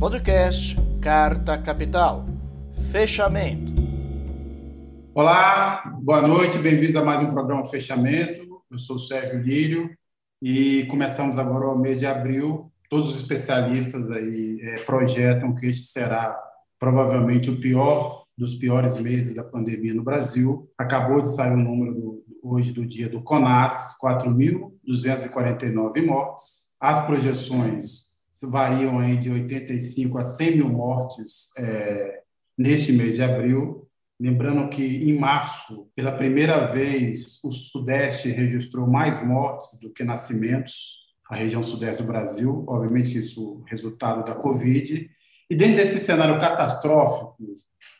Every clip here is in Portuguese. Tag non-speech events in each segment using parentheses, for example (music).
Podcast Carta Capital. Fechamento. Olá, boa noite, bem-vindos a mais um programa Fechamento. Eu sou o Sérgio Lírio e começamos agora o mês de abril. Todos os especialistas aí é, projetam que este será provavelmente o pior dos piores meses da pandemia no Brasil. Acabou de sair o número do, hoje do dia do CONAS, 4.249 mortes. As projeções variam aí de 85 a 100 mil mortes é, neste mês de abril. Lembrando que em março, pela primeira vez, o Sudeste registrou mais mortes do que nascimentos, a região Sudeste do Brasil, obviamente isso resultado da Covid. E dentro desse cenário catastrófico,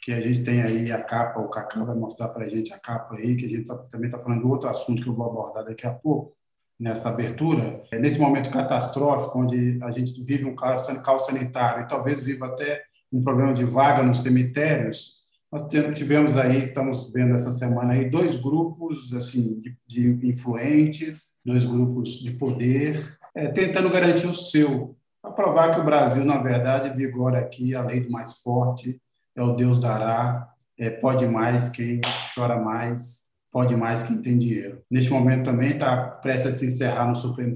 que a gente tem aí a capa, o Cacá vai mostrar para a gente a capa aí, que a gente tá, também está falando de outro assunto que eu vou abordar daqui a pouco, nessa abertura, é, nesse momento catastrófico, onde a gente vive um caos, sanitário e talvez viva até um problema de vaga nos cemitérios, nós tivemos aí, estamos vendo essa semana aí, dois grupos assim de, de influentes, dois grupos de poder, é, tentando garantir o seu, para provar que o Brasil, na verdade, vigora aqui a lei do mais forte, é o Deus dará, é, pode mais quem chora mais, pode mais quem tem dinheiro. Neste momento também está prestes a se encerrar no Supremo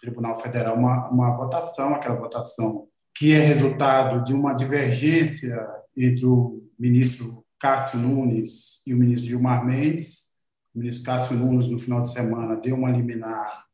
Tribunal Federal uma, uma votação, aquela votação que é resultado de uma divergência entre o ministro Cássio Nunes e o ministro Gilmar Mendes. O ministro Cássio Nunes, no final de semana, deu uma liminar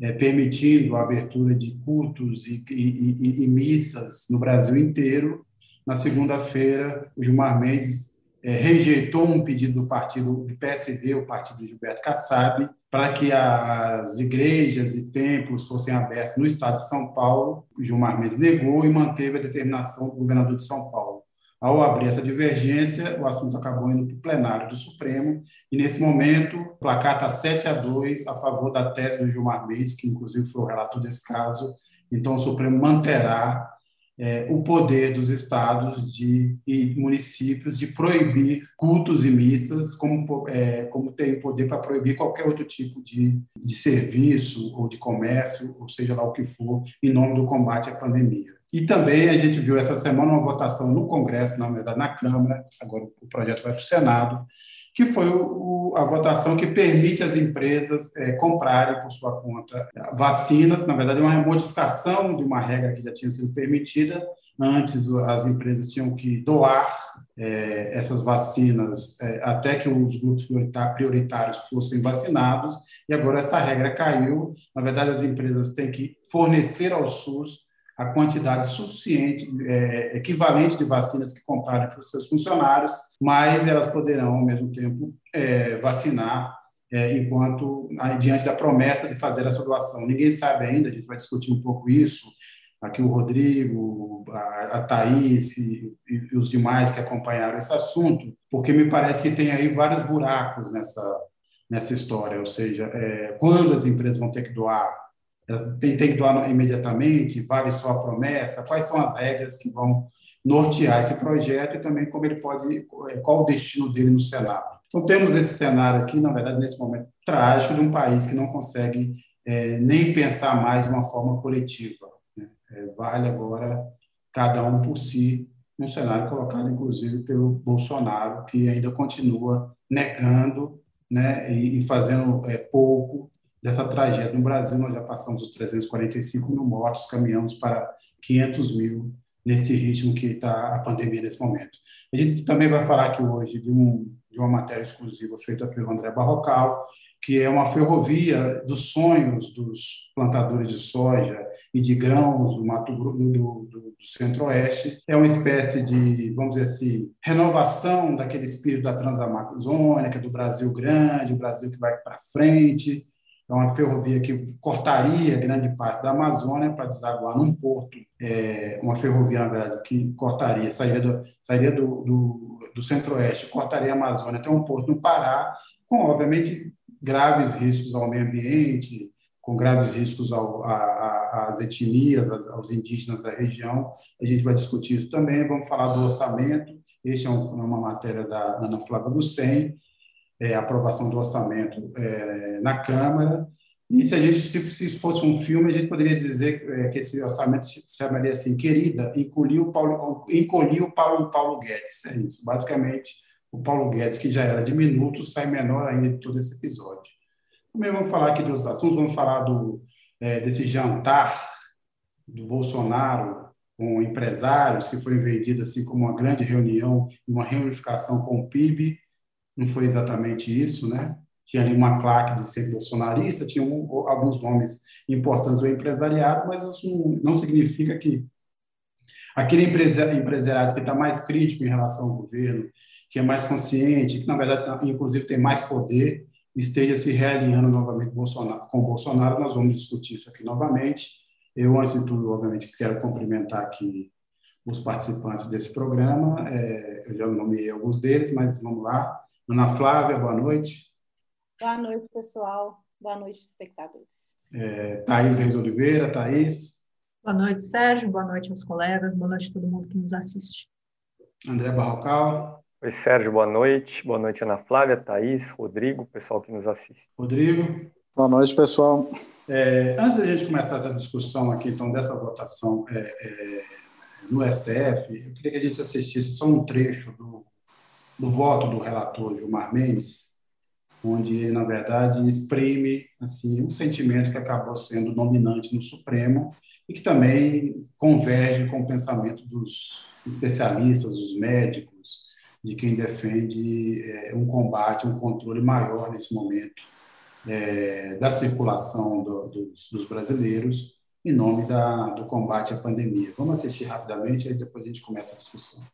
é, permitindo a abertura de cultos e, e, e, e missas no Brasil inteiro. Na segunda-feira, o Gilmar Mendes rejeitou um pedido do partido do PSD, o partido Gilberto Kassab, para que as igrejas e templos fossem abertos no estado de São Paulo. Gilmar Mendes negou e manteve a determinação do governador de São Paulo. Ao abrir essa divergência, o assunto acabou indo para o plenário do Supremo, e nesse momento o placar está 7 a 2 a favor da tese do Gilmar Mendes, que inclusive foi o relator desse caso. Então, o Supremo manterá é, o poder dos estados de, e municípios de proibir cultos e missas, como, é, como tem poder para proibir qualquer outro tipo de, de serviço ou de comércio, ou seja lá o que for, em nome do combate à pandemia. E também a gente viu essa semana uma votação no Congresso, na verdade na Câmara, agora o projeto vai para o Senado, que foi o, a votação que permite às empresas é, comprarem por sua conta vacinas. Na verdade, é uma modificação de uma regra que já tinha sido permitida. Antes, as empresas tinham que doar é, essas vacinas é, até que os grupos prioritários fossem vacinados, e agora essa regra caiu. Na verdade, as empresas têm que fornecer ao SUS a quantidade suficiente, é, equivalente de vacinas que comprarem para os seus funcionários, mas elas poderão, ao mesmo tempo, é, vacinar é, enquanto diante da promessa de fazer essa doação. Ninguém sabe ainda, a gente vai discutir um pouco isso, aqui o Rodrigo, a, a Thaís e, e, os demais que acompanharam esse assunto, porque me parece que tem aí vários buracos nessa, nessa história, ou seja, é, quando as empresas vão ter que doar elas têm, têm que doar imediatamente? Vale só a promessa? Quais são as regras que vão nortear esse projeto e também como ele pode, qual o destino dele no Senado? Então, temos esse cenário aqui, na verdade, nesse momento trágico de um país que não consegue é, nem pensar mais de uma forma coletiva. Né? É, vale agora cada um por si, um cenário colocado, inclusive, pelo Bolsonaro, que ainda continua negando né, e, e fazendo é, pouco dessa tragédia no Brasil, nós já passamos os 345 mil mortos, caminhamos para 500 mil nesse ritmo que está a pandemia nesse momento. A gente também vai falar aqui hoje de, um, de uma matéria exclusiva feita pelo André Barrocal, que é uma ferrovia dos sonhos dos plantadores de soja e de grãos do Mato do, do, do Centro-Oeste. É uma espécie de, vamos dizer assim, renovação daquele espírito da Transamazônica, do Brasil grande, o Brasil que vai para frente, é uma ferrovia que cortaria grande parte da Amazônia para desaguar num porto, é, uma ferrovia, na verdade, que cortaria, sairia do, sairia do, do, do centro-oeste, cortaria a Amazônia até um porto no Pará, com, obviamente, graves riscos ao meio ambiente, com graves riscos ao, a, às etnias, aos indígenas da região. A gente vai discutir isso também. Vamos falar do orçamento. Este é um, uma matéria da Ana Flávia Lucen, é, aprovação do orçamento é, na Câmara E se a gente, se, se fosse um filme, a gente poderia dizer é, que esse orçamento se chamaria assim, querida, encolhiu Paulo, encolhiu Paulo, Paulo Guedes. É isso, basicamente, o Paulo Guedes, que já era diminuto, sai menor ainda de todo esse episódio. Também vamos falar aqui dos assuntos, vamos falar do, é, desse jantar do Bolsonaro com empresários, que foi vendido assim como uma grande reunião, uma reunificação com o PIB. Não foi exatamente isso, né? Tinha ali uma claque de ser bolsonarista, tinha um, alguns nomes importantes do empresariado, mas isso não, significa que aquele empresariado que está mais crítico em relação ao governo, que é mais consciente, que na verdade tá, inclusive tem mais poder, esteja se realinhando novamente Bolsonaro, com Bolsonaro. Nós vamos discutir isso aqui novamente. Eu, antes de tudo, obviamente, quero cumprimentar aqui os participantes desse programa. É, eu já nomeei alguns deles, mas vamos lá. Ana Flávia, boa noite. Boa noite, pessoal. Boa noite, espectadores. É, Thaís Reis Oliveira, Thaís. Boa noite, Sérgio. Boa noite aos colegas. Boa noite a todo mundo que nos assiste. André Barrocal. Oi, Sérgio. Boa noite. Boa noite, Ana Flávia, Thaís, Rodrigo, pessoal que nos assiste. Rodrigo. Boa noite, pessoal. É, antes da gente começar essa discussão aqui, então, dessa votação é, é, no STF, eu queria que a gente assistisse só um trecho do, do voto do relator Gilmar Mendes, onde ele, na verdade, exprime assim, um sentimento que acabou sendo dominante no Supremo e que também converge com o pensamento dos especialistas, dos médicos, de quem defende é, um combate, um controle maior nesse momento é, da circulação do, dos, dos, brasileiros em nome da, do combate à pandemia. Vamos assistir rapidamente, aí depois a gente começa a discussão.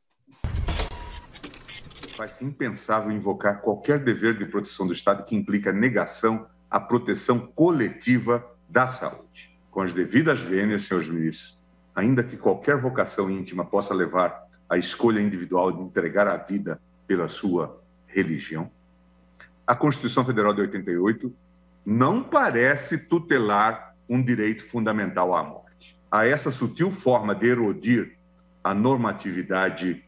Faz-se impensável invocar qualquer dever de proteção do Estado que implica negação à proteção coletiva da saúde. Com as devidas vênias, senhores ministros, ainda que qualquer vocação íntima possa levar à escolha individual de entregar a vida pela sua religião, a Constituição Federal de 88 não parece tutelar um direito fundamental à morte. A essa sutil forma de erodir a normatividade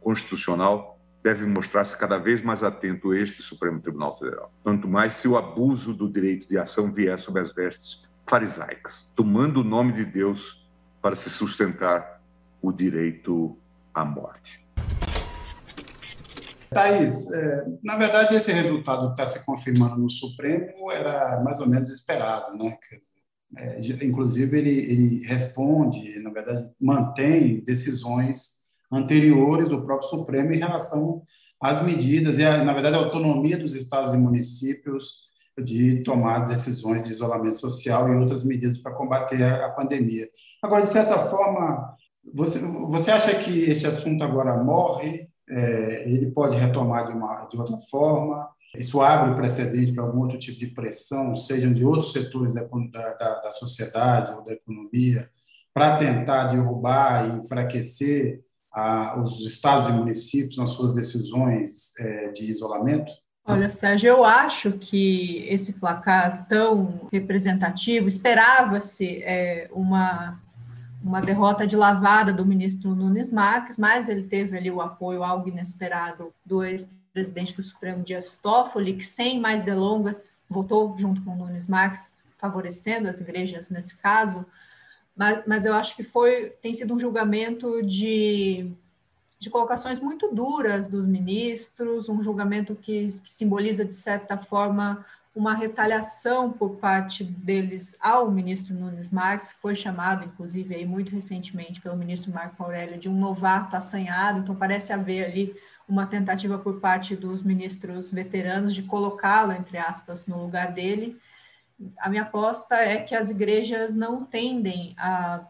constitucional deve mostrar-se cada vez mais atento este Supremo Tribunal Federal. Tanto mais se o abuso do direito de ação vier sob as vestes farisaicas, tomando o nome de Deus para se sustentar o direito à morte. Thaís, é, na verdade, esse resultado que está se confirmando no Supremo era mais ou menos esperado, né? É, inclusive, ele, ele, responde, na verdade, mantém decisões anteriores do próprio Supremo em relação às medidas e, na verdade, a autonomia dos estados e municípios de tomar decisões de isolamento social e outras medidas para combater a, a pandemia. Agora, de certa forma, você, você acha que esse assunto agora morre é, ele pode retomar de, uma, de outra forma. Isso abre precedente para algum outro tipo de pressão, sejam de outros setores da, da, da sociedade ou da economia, para tentar derrubar e enfraquecer a, os estados e municípios nas suas decisões é, de isolamento? Olha, Sérgio, eu acho que esse placar tão representativo, esperava-se é, uma uma derrota de lavada do ministro Nunes Marques, mas ele teve ali o apoio algo inesperado do ex-presidente do Supremo Dias Toffoli, que sem mais delongas votou junto com Nunes Marques, favorecendo as igrejas nesse caso, mas, mas eu acho que foi tem sido um julgamento de, de colocações muito duras dos ministros, um julgamento que, que simboliza, de certa forma, uma retaliação por parte deles ao ministro Nunes Marques, que foi chamado, inclusive, aí, muito recentemente pelo ministro Marco Aurélio, de um novato assanhado, então parece haver ali uma tentativa por parte dos ministros veteranos de colocá-lo, entre aspas, no lugar dele. A minha aposta é que as igrejas não tendem a,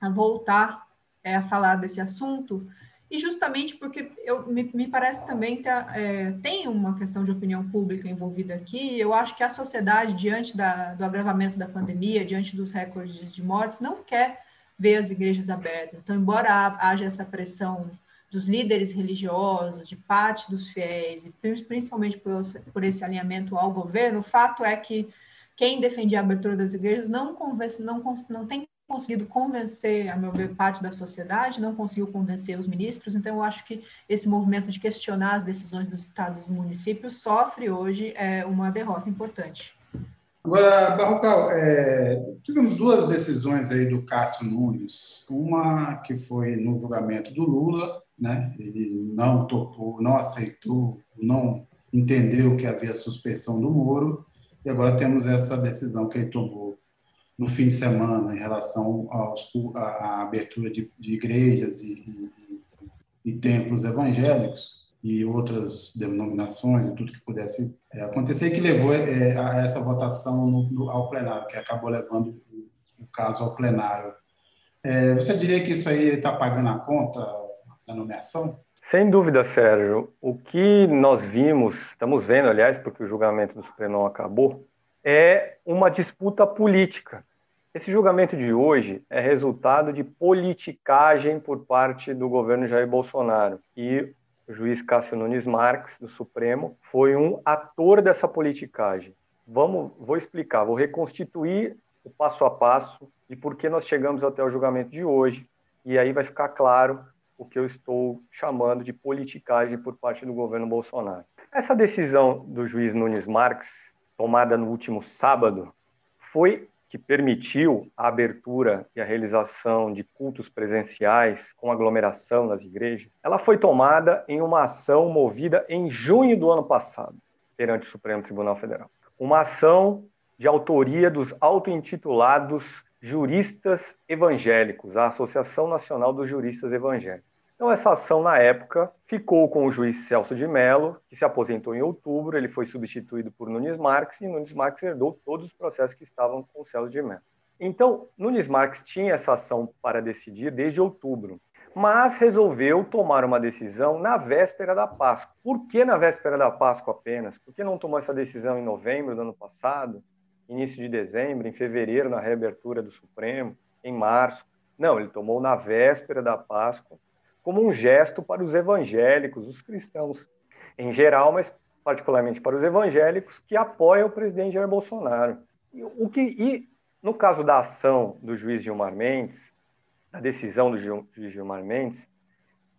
a voltar é, a falar desse assunto, e justamente porque eu, me, me parece também que é, tem uma questão de opinião pública envolvida aqui, eu acho que a sociedade, diante da, do agravamento da pandemia, diante dos recordes de mortes, não quer ver as igrejas abertas. Então, embora haja essa pressão dos líderes religiosos, de parte dos fiéis, e principalmente por, por esse alinhamento ao governo, o fato é que quem defendia a abertura das igrejas não, conversa, não, não tem conseguido convencer, a meu ver, parte da sociedade, não conseguiu convencer os ministros, então eu acho que esse movimento de questionar as decisões dos estados e municípios sofre hoje é, uma derrota importante. Agora, Barrocal, é, tivemos duas decisões aí do Cássio Nunes. Uma que foi no julgamento do Lula, né? Ele não topou, não aceitou, não entendeu que havia suspensão do Moro. E agora temos essa decisão que ele tomou no fim de semana em relação à abertura de, de igrejas e, e, e templos evangélicos e outras denominações, tudo que pudesse é, acontecer, que levou é, a essa votação no, no, ao plenário, que acabou levando o, o caso ao plenário. É, você diria que isso aí está pagando a conta da nomeação? Sem dúvida, Sérgio. O que nós vimos, estamos vendo, aliás, porque o julgamento do Supremo acabou, é uma disputa política. Esse julgamento de hoje é resultado de politicagem por parte do governo Jair Bolsonaro. E o juiz Cássio Nunes Marques, do Supremo, foi um ator dessa politicagem. Vamos, vou explicar, vou reconstituir o passo a passo de por que nós chegamos até o julgamento de hoje, e aí vai ficar claro o que eu estou chamando de politicagem por parte do governo Bolsonaro. Essa decisão do juiz Nunes Marques, tomada no último sábado, foi que permitiu a abertura e a realização de cultos presenciais com aglomeração nas igrejas, ela foi tomada em uma ação movida em junho do ano passado perante o Supremo Tribunal Federal. Uma ação de autoria dos auto-intitulados juristas evangélicos, a Associação Nacional dos Juristas Evangélicos. Então, essa ação, na época, ficou com o juiz Celso de Mello, que se aposentou em outubro, ele foi substituído por Nunes Marques, e Nunes Marques herdou todos os processos que estavam com o Celso de Mello. Então, Nunes Marques tinha essa ação para decidir desde outubro, mas resolveu tomar uma decisão na véspera da Páscoa. Por que na véspera da Páscoa apenas? Por que não tomou essa decisão em novembro do ano passado, início de dezembro, em fevereiro, na reabertura do Supremo, em março? Não, ele tomou na véspera da Páscoa como um gesto para os evangélicos, os cristãos em geral, mas particularmente para os evangélicos que apoiam o presidente Jair Bolsonaro. E, o que, e no caso da ação do juiz Gilmar Mendes, a decisão do juiz Gilmar Mendes,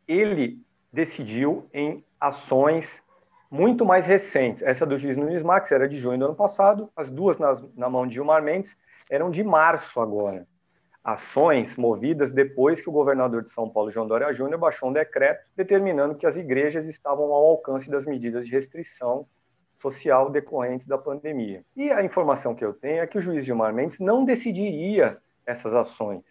ele decidiu em ações muito mais recentes. Essa do juiz Nunes Max era de junho do ano passado, as duas nas, na mão de Gilmar Mendes eram de março agora ações movidas depois que o governador de São Paulo, João Dória Júnior, baixou um decreto determinando que as igrejas estavam ao alcance das medidas de restrição social decorrentes da pandemia. E a informação que eu tenho é que o juiz Gilmar Mendes não decidiria essas ações,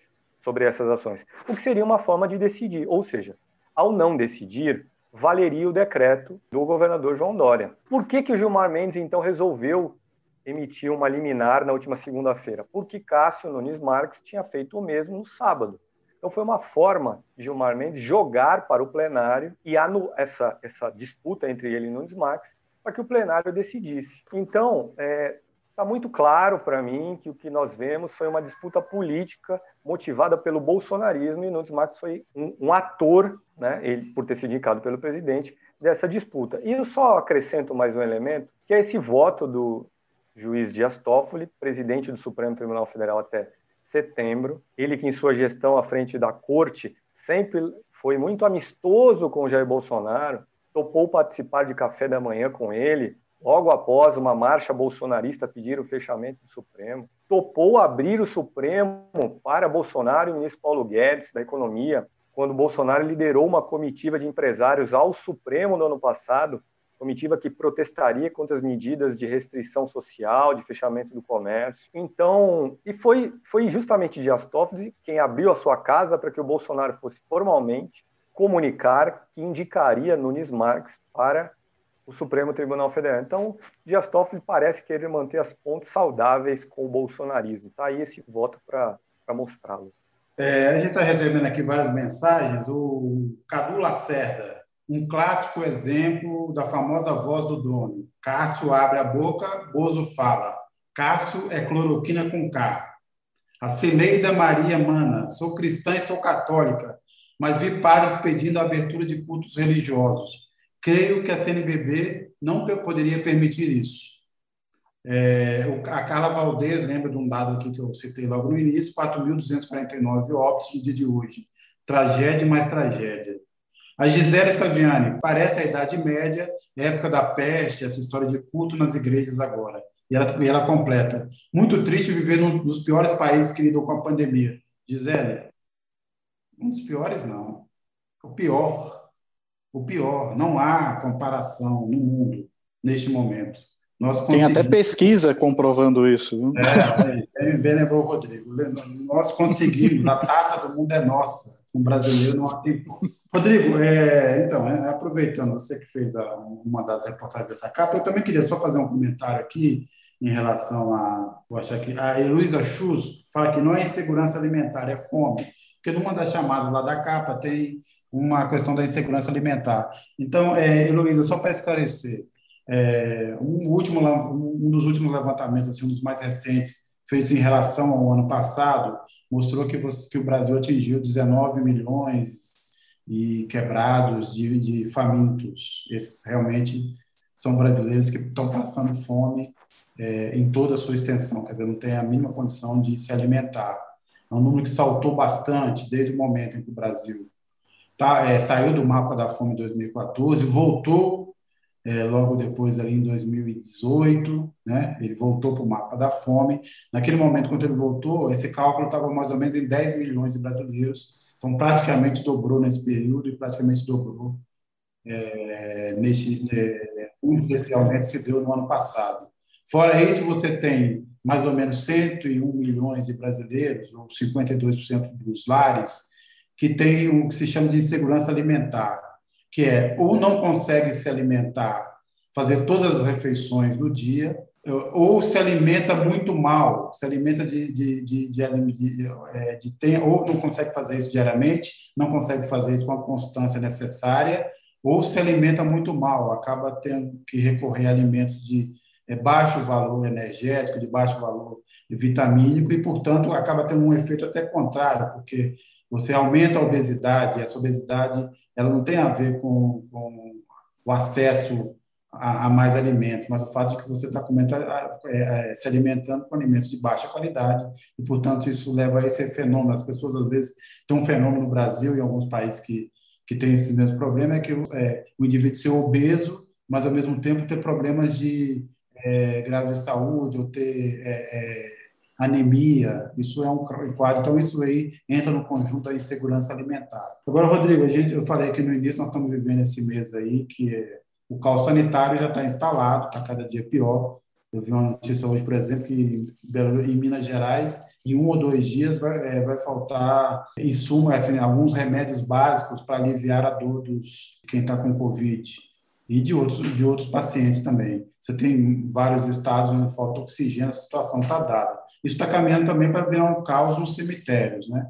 sobre essas ações, o que seria uma forma de decidir, ou seja, ao não decidir, valeria o decreto do governador João Dória. Por que, que o Gilmar Mendes, então, resolveu emitiu uma liminar na última segunda-feira, porque Cássio Nunes Marques tinha feito o mesmo no sábado. Então foi uma forma de Gilmar Mendes jogar para o plenário e anu essa, essa disputa entre ele e Nunes Marques para que o plenário decidisse. Então, está é, tá muito claro para mim que o que nós vemos foi uma disputa política motivada pelo bolsonarismo e Nunes Marques foi um, um ator, né, ele, por ter sido indicado pelo presidente, dessa disputa. E eu só acrescento mais um elemento, que é esse voto do, juiz Dias Toffoli, presidente do Supremo Tribunal Federal até setembro. Ele que em sua gestão à frente da corte sempre foi muito amistoso com Jair Bolsonaro, topou participar de café da manhã com ele, logo após uma marcha bolsonarista pedir o fechamento do Supremo, topou abrir o Supremo para Bolsonaro e o ministro Paulo Guedes da Economia, quando Bolsonaro liderou uma comitiva de empresários ao Supremo no ano passado comitiva que protestaria contra as medidas de restrição social, de fechamento do comércio. Então, e foi, foi justamente Dias Toffoli quem abriu a sua casa para que o Bolsonaro fosse formalmente comunicar que indicaria Nunes Marques para o Supremo Tribunal Federal. Então, Dias Toffoli parece querer manter as pontes saudáveis com o bolsonarismo. Está aí esse voto para mostrá-lo. É, a gente está recebendo aqui várias mensagens. O Cadu Lacerda um clássico exemplo da famosa voz do dono. Cássio abre a boca, Bozo fala. Cássio é cloroquina com K. A Cileida Maria Mana, sou cristã e sou católica, mas vi padres pedindo a abertura de cultos religiosos. Creio que a CNBB não poderia permitir isso. É, a Carla Valdez lembra de um dado aqui que eu citei logo no início: 4.249 óbitos no dia de hoje. Tragédia mais tragédia. A Gisele Saviani, parece a Idade Média, época da peste, essa história de culto nas igrejas agora. E ela, e ela completa. Muito triste viver num dos piores países que lidou com a pandemia. Gisele, um dos piores, não. O pior. O pior. Não há comparação no mundo neste momento. Nós Tem até pesquisa comprovando isso. Viu? É, bem lembrou o Rodrigo. Nós conseguimos, a taça do mundo é nossa. Um brasileiro não tem Rodrigo, é, então, é, aproveitando, você que fez a, uma das reportagens dessa capa, eu também queria só fazer um comentário aqui em relação a. Vou achar que a Heloísa Chus fala que não é insegurança alimentar, é fome. Porque numa das chamadas lá da capa tem uma questão da insegurança alimentar. Então, é, Heloísa, só para esclarecer, é, um, último, um dos últimos levantamentos, assim, um dos mais recentes, feito em relação ao ano passado, mostrou que, você, que o Brasil atingiu 19 milhões e quebrados de, de famintos. Esses realmente são brasileiros que estão passando fome é, em toda a sua extensão, quer dizer, não tem a mínima condição de se alimentar. É um número que saltou bastante desde o momento em que o Brasil tá, é, saiu do mapa da fome em 2014, voltou é, logo depois ali em 2018, né? Ele voltou para o mapa da fome. Naquele momento, quando ele voltou, esse cálculo estava mais ou menos em 10 milhões de brasileiros, então praticamente dobrou nesse período e praticamente dobrou é, nesse é, um desse se deu no ano passado. Fora isso, você tem mais ou menos 101 milhões de brasileiros, ou 52% dos lares, que tem o que se chama de insegurança alimentar, que é ou não consegue se alimentar, fazer todas as refeições do dia, ou se alimenta muito mal, se alimenta de, de, de, é, de tem, ou não consegue fazer isso diariamente, não consegue fazer isso com a constância necessária, ou se alimenta muito mal, acaba tendo que recorrer a alimentos de é, baixo valor energético, de baixo valor vitamínico, e, portanto, acaba tendo um efeito até contrário, porque você aumenta a obesidade, essa obesidade ela não tem a ver com, com o acesso a, a, mais alimentos, mas o fato de que você está é, é, se alimentando com alimentos de baixa qualidade, e, portanto, isso leva a esse fenômeno. As pessoas, às vezes, têm um fenômeno no Brasil e em alguns países que, que têm esse mesmo problema, é que é, o indivíduo ser obeso, mas, ao mesmo tempo, ter problemas de é, grave de saúde ou ter é anemia, isso é um quadro. Então, isso aí entra no conjunto da insegurança alimentar. Agora, Rodrigo, a gente, eu falei que no início nós estamos vivendo esse mês aí, que o caos sanitário já está instalado, está cada dia pior. Eu vi uma notícia hoje, por exemplo, que em Minas Gerais, em um ou dois dias, vai, é, vai faltar insumo, assim, alguns remédios básicos para aliviar a dor dos quem está com Covid e de outros, de outros pacientes também. Você tem vários estados onde falta oxigênio, a situação está dada. Isso está caminhando também para virar um caos nos cemitérios. Né?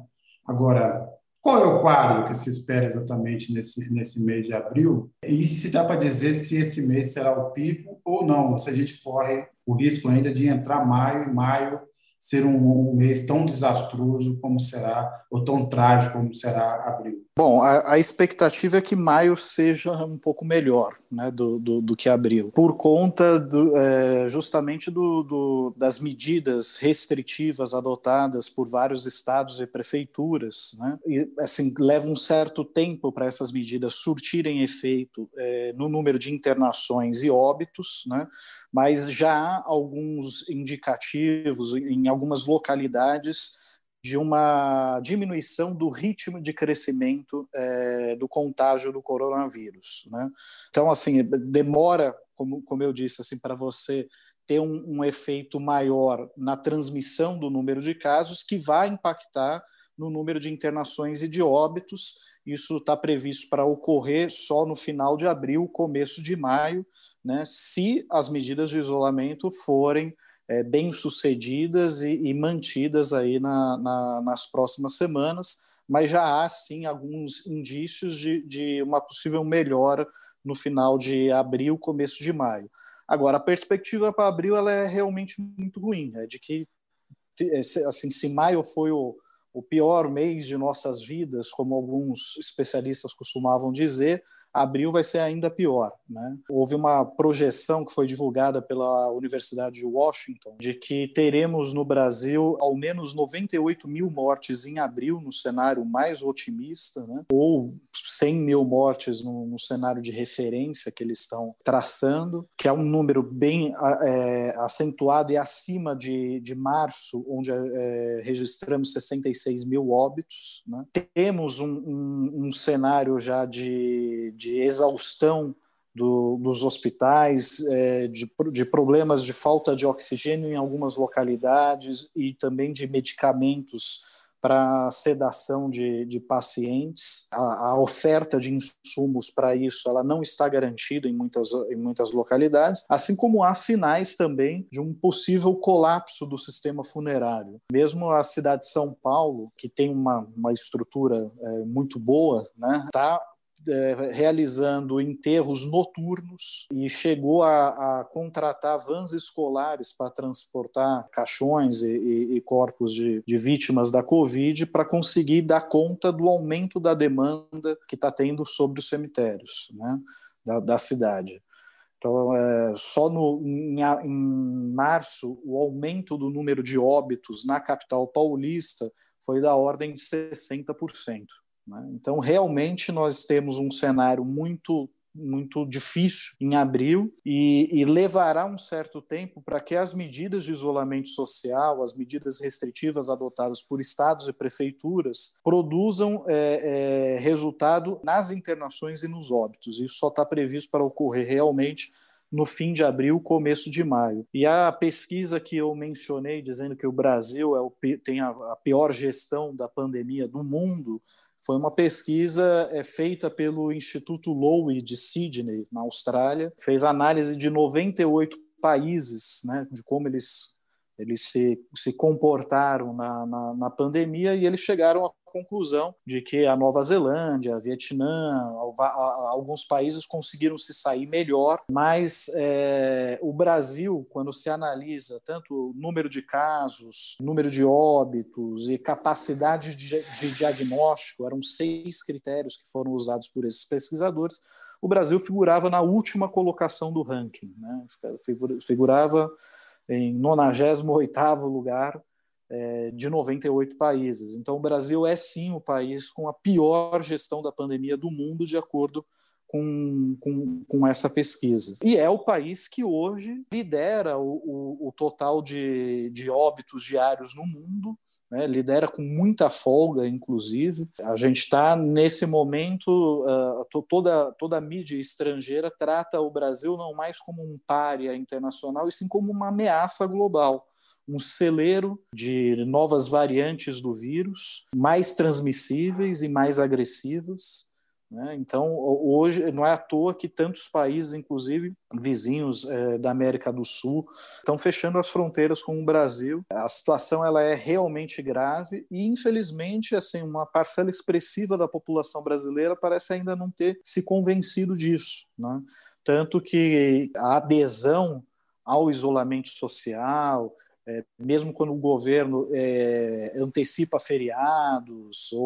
Agora, qual é o quadro que se espera exatamente nesse, nesse mês de abril? E se dá para dizer se esse mês será o pico ou não, se a gente corre o risco ainda de entrar maio e maio ser um, um, mês tão desastroso como será, ou tão trágico como será abril? Bom, a, a expectativa é que maio seja um pouco melhor né, do, do, do que abril, por conta do, é, justamente do, das medidas restritivas adotadas por vários estados e prefeituras. Né, e, assim, leva um certo tempo para essas medidas surtirem efeito é, no número de internações e óbitos, né, mas já há alguns indicativos em algumas localidades de uma diminuição do ritmo de crescimento é, do contágio do coronavírus. Né? Então, assim, demora, como, como eu disse, assim, para você ter um, um, efeito maior na transmissão do número de casos, que vai impactar no número de internações e de óbitos. Isso está previsto para ocorrer só no final de abril, começo de maio, né, se as medidas de isolamento forem é, bem sucedidas e, e, mantidas aí na, na, nas próximas semanas, mas já há sim alguns indícios de, de uma possível melhora no final de abril, começo de maio. Agora, a perspectiva para abril ela é realmente muito ruim, é de que assim, se maio foi o, o pior mês de nossas vidas, como alguns especialistas costumavam dizer, abril vai ser ainda pior. Né? Houve uma projeção que foi divulgada pela Universidade de Washington de que teremos no Brasil ao menos 98 mil mortes em abril, no cenário mais otimista, né? ou 100 mil mortes no, no, cenário de referência que eles estão traçando, que é um número bem é, acentuado e acima de, de março, onde é, registramos 66 mil óbitos. Né? Temos um, um, um cenário já de, de exaustão do, dos hospitais, é, de, de, problemas de falta de oxigênio em algumas localidades e também de medicamentos para sedação de, de pacientes. A, a, oferta de insumos para isso ela não está garantida em muitas, em muitas localidades, assim como há sinais também de um possível colapso do sistema funerário. Mesmo a cidade de São Paulo, que tem uma, uma estrutura é, muito boa, está né, tá é, realizando enterros noturnos e chegou a, a, contratar vans escolares para transportar caixões e, e, e corpos de, de, vítimas da Covid para conseguir dar conta do aumento da demanda que está tendo sobre os cemitérios né, da, da cidade. Então, é, só no, em, em, março, o aumento do número de óbitos na capital paulista foi da ordem de 60%. Né? Então, realmente, nós temos um cenário muito muito difícil em abril e, e, levará um certo tempo para que as medidas de isolamento social, as medidas restritivas adotadas por estados e prefeituras produzam é, é, resultado nas internações e nos óbitos. Isso só está previsto para ocorrer realmente no fim de abril, começo de maio. E a pesquisa que eu mencionei, dizendo que o Brasil é o, tem a, a pior gestão da pandemia do mundo, foi uma pesquisa é, feita pelo Instituto Lowy de Sydney, na Austrália. Fez análise de 98 países, né, de como eles, eles se, se comportaram na, na, na pandemia, e eles chegaram a conclusão de que a Nova Zelândia, a Vietnã, alguns países conseguiram se sair melhor, mas é, o Brasil, quando se analisa tanto o número de casos, número de óbitos e capacidade de, de diagnóstico, eram seis critérios que foram usados por esses pesquisadores, o Brasil figurava na última colocação do ranking, né? figurava em 98º lugar é, de 98 países. Então, o Brasil é sim o país com a pior gestão da pandemia do mundo, de acordo com, com, com essa pesquisa. E é o país que hoje lidera o, o, o total de, de óbitos diários no mundo. Né, lidera com muita folga, inclusive. A gente está, nesse momento, uh, toda, toda a mídia estrangeira trata o Brasil não mais como um pária internacional, e sim como uma ameaça global um celeiro de novas variantes do vírus, mais transmissíveis e mais agressivas. Né? Então, hoje, não é à toa que tantos países, inclusive vizinhos é, da América do Sul, estão fechando as fronteiras com o Brasil. A situação ela é realmente grave e, infelizmente, assim, uma parcela expressiva da população brasileira parece ainda não ter se convencido disso. Né? Tanto que a adesão ao isolamento social, é, mesmo quando o governo é, antecipa feriados ou,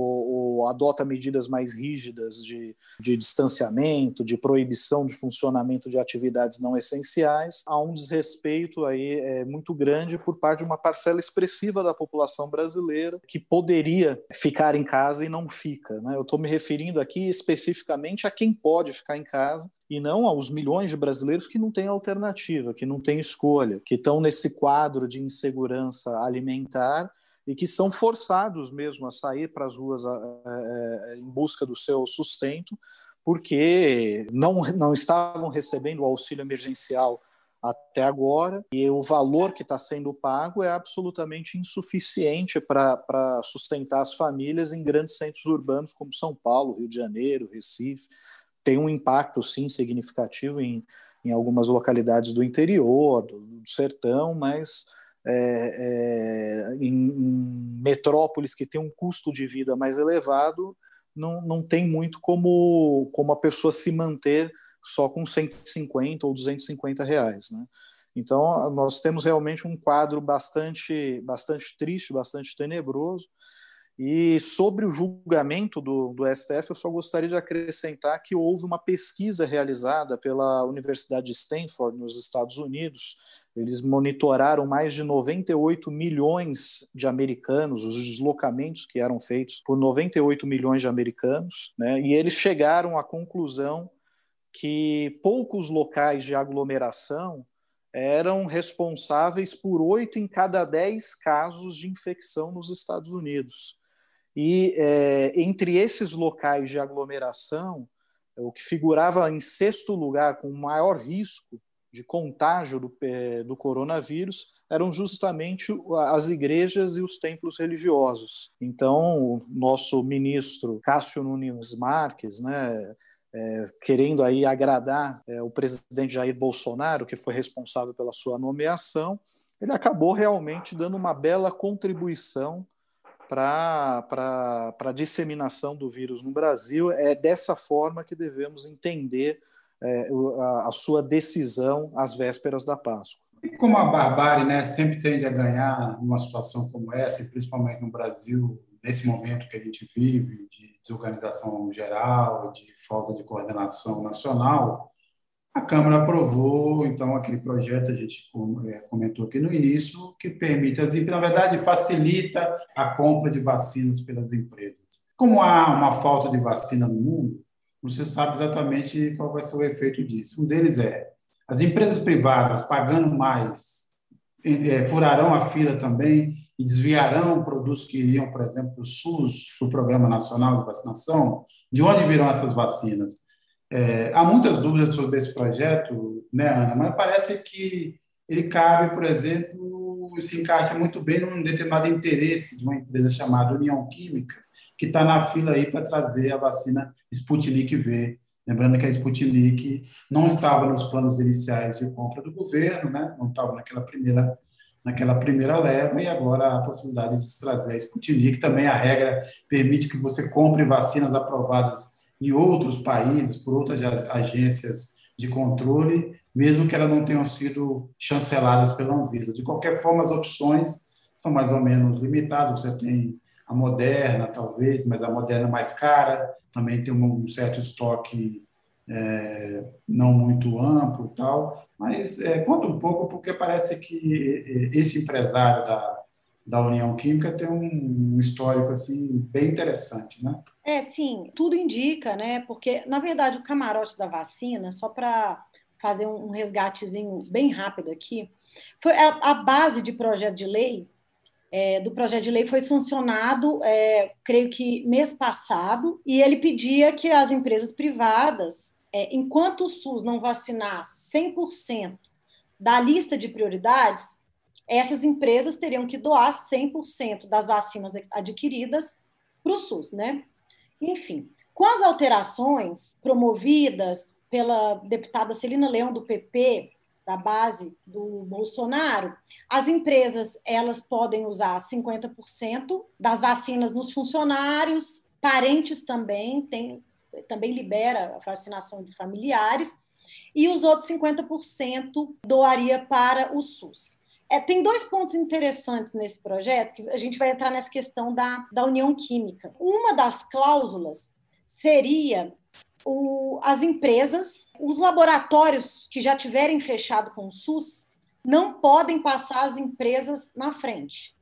ou, adota medidas mais rígidas de, de distanciamento, de proibição de funcionamento de atividades não essenciais, há um desrespeito aí é, muito grande por parte de uma parcela expressiva da população brasileira que poderia ficar em casa e não fica. Né? Eu estou me referindo aqui especificamente a quem pode ficar em casa e não aos milhões de brasileiros que não têm alternativa, que não têm escolha, que estão nesse quadro de insegurança alimentar e que são forçados mesmo a sair para as ruas é, em busca do seu sustento, porque não, não estavam recebendo o auxílio emergencial até agora, e o valor que está sendo pago é absolutamente insuficiente para sustentar as famílias em grandes centros urbanos como São Paulo, Rio de Janeiro, Recife, tem um impacto, sim, significativo em, em algumas localidades do interior, do, do sertão, mas é, é, em, em, metrópoles que têm um custo de vida mais elevado, não, não tem muito como, como a pessoa se manter só com 150 ou 250 reais, né? Então, nós temos realmente um quadro bastante, bastante triste, bastante tenebroso, E sobre o julgamento do, do STF, eu só gostaria de acrescentar que houve uma pesquisa realizada pela Universidade de Stanford, nos Estados Unidos. Eles monitoraram mais de 98 milhões de americanos, os deslocamentos que eram feitos por 98 milhões de americanos, né? e eles chegaram à conclusão que poucos locais de aglomeração eram responsáveis por oito em cada dez casos de infecção nos Estados Unidos. E é, entre esses locais de aglomeração, o que figurava em sexto lugar com maior risco de contágio do, é, do coronavírus eram justamente as igrejas e os templos religiosos. Então, o nosso ministro Cássio Nunes Marques, né, é, querendo aí agradar é, o presidente Jair Bolsonaro, que foi responsável pela sua nomeação, ele acabou realmente dando uma bela contribuição para a disseminação do vírus no Brasil. É dessa forma que devemos entender é, a, a, sua decisão às vésperas da Páscoa. E como a barbárie né, sempre tende a ganhar numa situação como essa, principalmente no Brasil, nesse momento que a gente vive, de desorganização geral, de falta de coordenação nacional, a Câmara aprovou, então, aquele projeto, a gente é, comentou aqui no início, que permite, na verdade, facilita a compra de vacinas pelas empresas. Como há uma falta de vacina no mundo, não se sabe exatamente qual vai ser o efeito disso. Um deles é as empresas privadas pagando mais é, furarão a fila também e desviarão produtos que iriam, por exemplo, para o SUS, para o Programa Nacional de Vacinação. De onde virão essas vacinas? É, há muitas dúvidas sobre esse projeto, né, Ana? Mas parece que ele cabe, por exemplo, se encaixa muito bem num determinado interesse de uma empresa chamada União Química, que está na fila aí para trazer a vacina Sputnik V. Lembrando que a Sputnik não estava nos planos iniciais de compra do governo, né? não estava naquela primeira, naquela primeira leva, e agora a possibilidade de se trazer a Sputnik. Também a regra permite que você compre vacinas aprovadas em outros países, por outras agências de controle, mesmo que elas não tenham sido chanceladas pela Anvisa. De qualquer forma, as opções são mais ou menos limitadas. Você tem a Moderna, talvez, mas a Moderna é mais cara, também tem um certo estoque é, não muito amplo tal, mas é, conta um pouco porque parece que esse empresário da, da União Química tem um histórico assim bem interessante, né? É, sim, tudo indica, né? Porque na verdade o camarote da vacina, só para fazer um resgatezinho bem rápido aqui, foi a, a base de projeto de lei é, do projeto de lei foi sancionado, é, creio que mês passado, e ele pedia que as empresas privadas, é, enquanto o SUS não vacinasse 100% da lista de prioridades, essas empresas teriam que doar 100% das vacinas adquiridas para o SUS, né? Enfim, com as alterações promovidas pela deputada Celina Leão do PP, da base do Bolsonaro, as empresas elas podem usar 50% das vacinas nos funcionários, parentes também, tem, também libera a vacinação de familiares, e os outros 50% doaria para o SUS. É, tem dois pontos interessantes nesse projeto, que a gente vai entrar nessa questão da, da união química. Uma das cláusulas seria o, as empresas, os laboratórios que já tiverem fechado com o SUS, não podem passar as empresas na frente,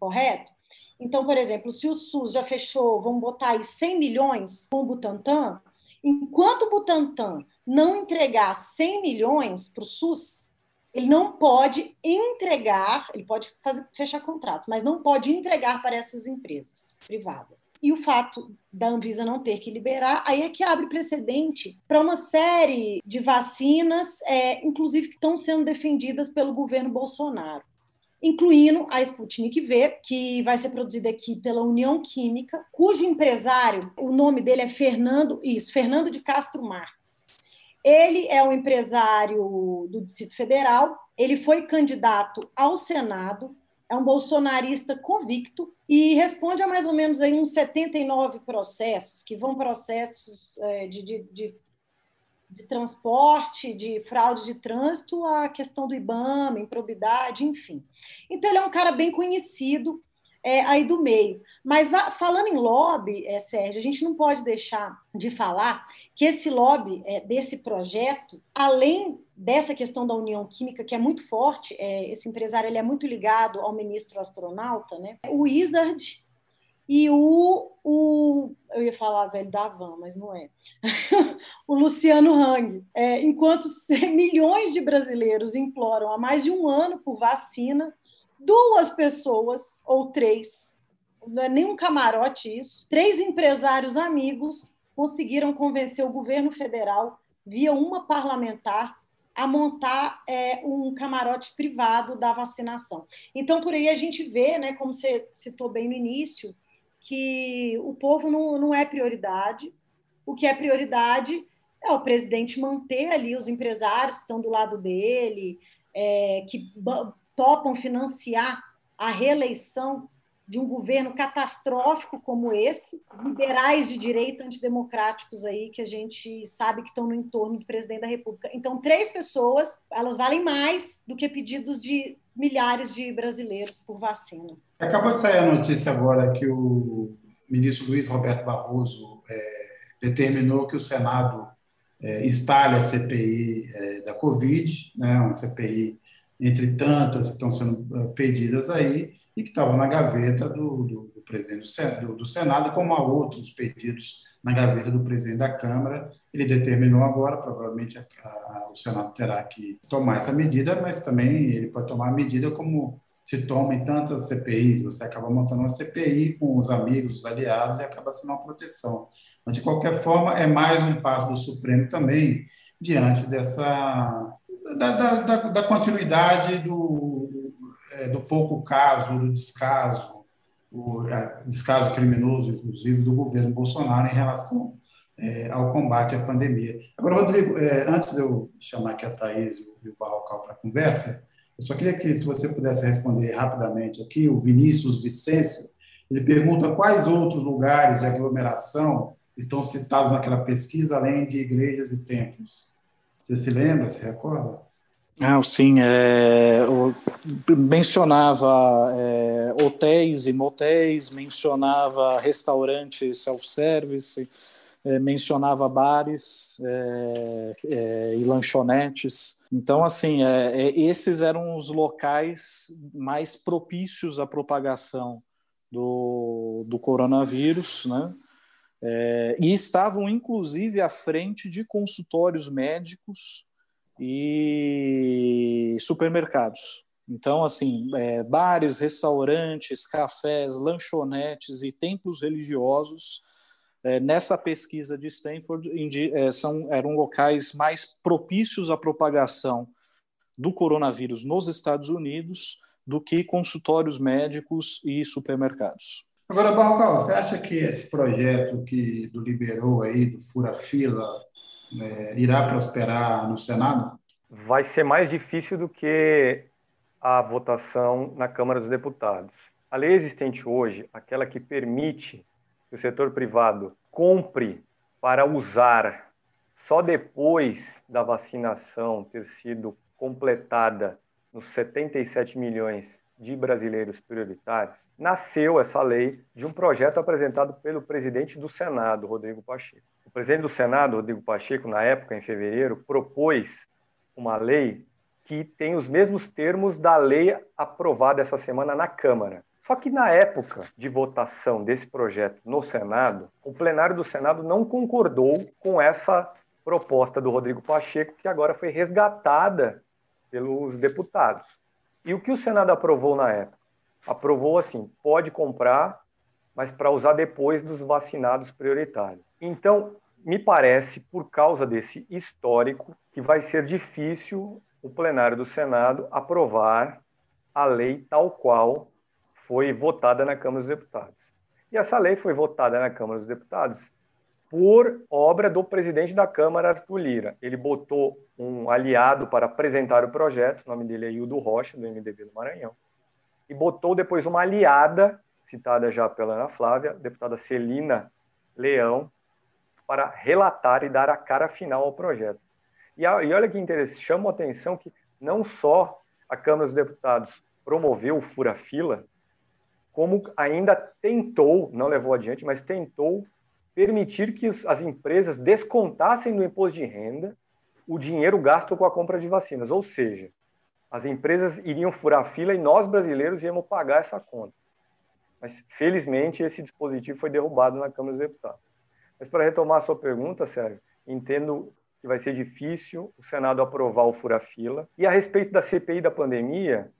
correto? Então, por exemplo, se o SUS já fechou, vamos botar aí 100 milhões com o Butantan, enquanto o Butantan não entregar 100 milhões para o SUS, ele não pode entregar, ele pode fazer, fechar contratos, mas não pode entregar para essas empresas privadas. E o fato da Anvisa não ter que liberar, aí é que abre precedente para uma série de vacinas, é, inclusive que estão sendo defendidas pelo governo Bolsonaro incluindo a Sputnik V, que vai ser produzida aqui pela União Química, cujo empresário, o nome dele é Fernando, isso, Fernando de Castro Marques. Ele é um empresário do Distrito Federal, ele foi candidato ao Senado, é um bolsonarista convicto e responde a mais ou menos aí uns 79 processos, que vão processos é, de, de, de, de, transporte, de fraude de trânsito, a questão do IBAMA, improbidade, enfim. Então, ele é um cara bem conhecido, é, aí do meio. Mas falando em lobby, é, Sérgio, a gente não pode deixar de falar que esse lobby é, desse projeto, além dessa questão da União Química, que é muito forte, é, esse empresário ele é muito ligado ao ministro astronauta, né? o Wizard e o, o eu ia falar velho da Van, mas não é, (laughs) o Luciano Hang. É, enquanto (laughs) milhões de brasileiros imploram há mais de um ano por vacina, duas pessoas, ou três, não é nem um camarote isso, três empresários amigos conseguiram convencer o governo federal, via uma parlamentar, a montar é, um camarote privado da vacinação. Então, por aí a gente vê, né, como você citou bem no início, que o povo não, não é prioridade. O que é prioridade é o presidente manter ali os empresários que estão do lado dele, é, que topam financiar a reeleição de um governo catastrófico como esse, liberais de direita antidemocráticos aí que a gente sabe que estão no entorno do presidente da República. Então, três pessoas, elas valem mais do que pedidos de milhares de brasileiros por vacina. Acabou de sair a notícia agora que o ministro Luiz Roberto Barroso é, determinou que o Senado é, instale a CPI é, da Covid, né, uma CPI entre tantas que estão sendo eh, pedidas aí, e que estavam na gaveta do, do, do presidente do, do, Senado, como há outros pedidos na gaveta do presidente da Câmara. Ele determinou agora, provavelmente a, a, o Senado terá que tomar essa medida, mas também ele pode tomar a medida como se toma em tantas CPIs, você acaba montando uma CPI com os amigos, os aliados, e acaba sendo uma proteção. Mas, de qualquer forma, é mais um passo do Supremo também, diante dessa da, da, da continuidade do, é, do pouco caso, do descaso, o descaso criminoso, inclusive, do governo Bolsonaro em relação é, ao combate à pandemia. Agora, Rodrigo, é, antes de eu chamar aqui a Thaís e o Barrocal para a conversa, eu só queria que, se você pudesse responder rapidamente aqui, o Vinícius Vicêncio, ele pergunta quais outros lugares de aglomeração estão citados naquela pesquisa, além de igrejas e templos. Você se lembra, se recorda? Ah, sim, é, mencionava é, hotéis e motéis, mencionava restaurantes self-service, é, mencionava bares é, é, e lanchonetes. Então, assim, é, esses eram os locais mais propícios à propagação do, do coronavírus, né? E estavam inclusive à frente de consultórios médicos e supermercados. Então, assim, é, bares, restaurantes, cafés, lanchonetes e templos religiosos, é, nessa pesquisa de Stanford, é, são, eram locais mais propícios à propagação do coronavírus nos Estados Unidos do que consultórios médicos e supermercados. Agora, Barrocal, você acha que esse projeto que do liberou aí, do fura-fila, é, irá prosperar no Senado? Vai ser mais difícil do que a votação na Câmara dos Deputados. A lei existente hoje, aquela que permite que o setor privado compre para usar só depois da vacinação ter sido completada nos 77 milhões de brasileiros prioritários, nasceu essa lei de um projeto apresentado pelo presidente do Senado, Rodrigo Pacheco. Presidente do Senado, Rodrigo Pacheco, na época, em fevereiro, propôs uma lei que tem os mesmos termos da lei aprovada essa semana na Câmara. Só que na época de votação desse projeto no Senado, o plenário do Senado não concordou com essa proposta do Rodrigo Pacheco, que agora foi resgatada pelos deputados. E o que o Senado aprovou na época? aprovou assim: pode comprar, mas para usar depois dos vacinados prioritários. Então, me parece, por causa desse histórico, que vai ser difícil o plenário do Senado aprovar a lei tal qual foi votada na Câmara dos Deputados. E essa lei foi votada na Câmara dos Deputados por obra do presidente da Câmara, Arthur Lira. Ele botou um aliado para apresentar o projeto, o nome dele é Hildo Rocha, do MDB do Maranhão e botou depois uma aliada, citada já pela Ana Flávia, deputada Celina Leão, para relatar e dar a cara final ao projeto. E, e olha que interessante, chama a atenção que não só a Câmara dos Deputados promoveu o fura-fila, como ainda tentou, não levou adiante, mas tentou permitir que as empresas descontassem no imposto de renda o dinheiro gasto com a compra de vacinas. Ou seja, as empresas iriam furar fila e nós brasileiros íamos pagar essa conta. Mas, felizmente, esse dispositivo foi derrubado na Câmara dos Deputados. Mas, para retomar a sua pergunta, Sérgio, entendo que vai ser difícil o Senado aprovar o fura-fila. E a respeito da CPI da pandemia,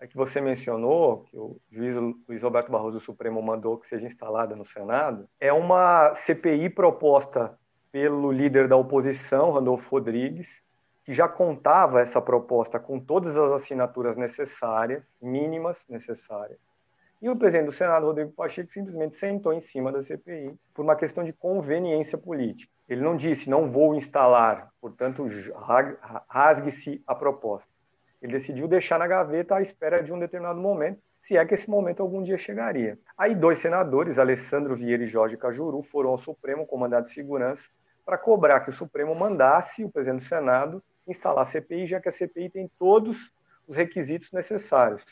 é que você mencionou, que o juiz Luiz Roberto Barroso do Supremo mandou que seja instalada no Senado, é uma CPI proposta pelo líder da oposição, Randolfo Rodrigues, que já contava essa proposta com todas as assinaturas necessárias, mínimas necessárias. E o presidente do Senado, Rodrigo Pacheco, simplesmente sentou em cima da CPI por uma questão de conveniência política. Ele não disse, não vou instalar, portanto, rasgue-se a proposta. Ele decidiu deixar na gaveta à espera de um determinado momento, se é que esse momento algum dia chegaria. Aí dois senadores, Alessandro Vieira e Jorge Cajuru, foram ao Supremo Comandado de Segurança para cobrar que o Supremo mandasse o presidente do Senado instalar a CPI, já que a CPI tem todos os requisitos necessários.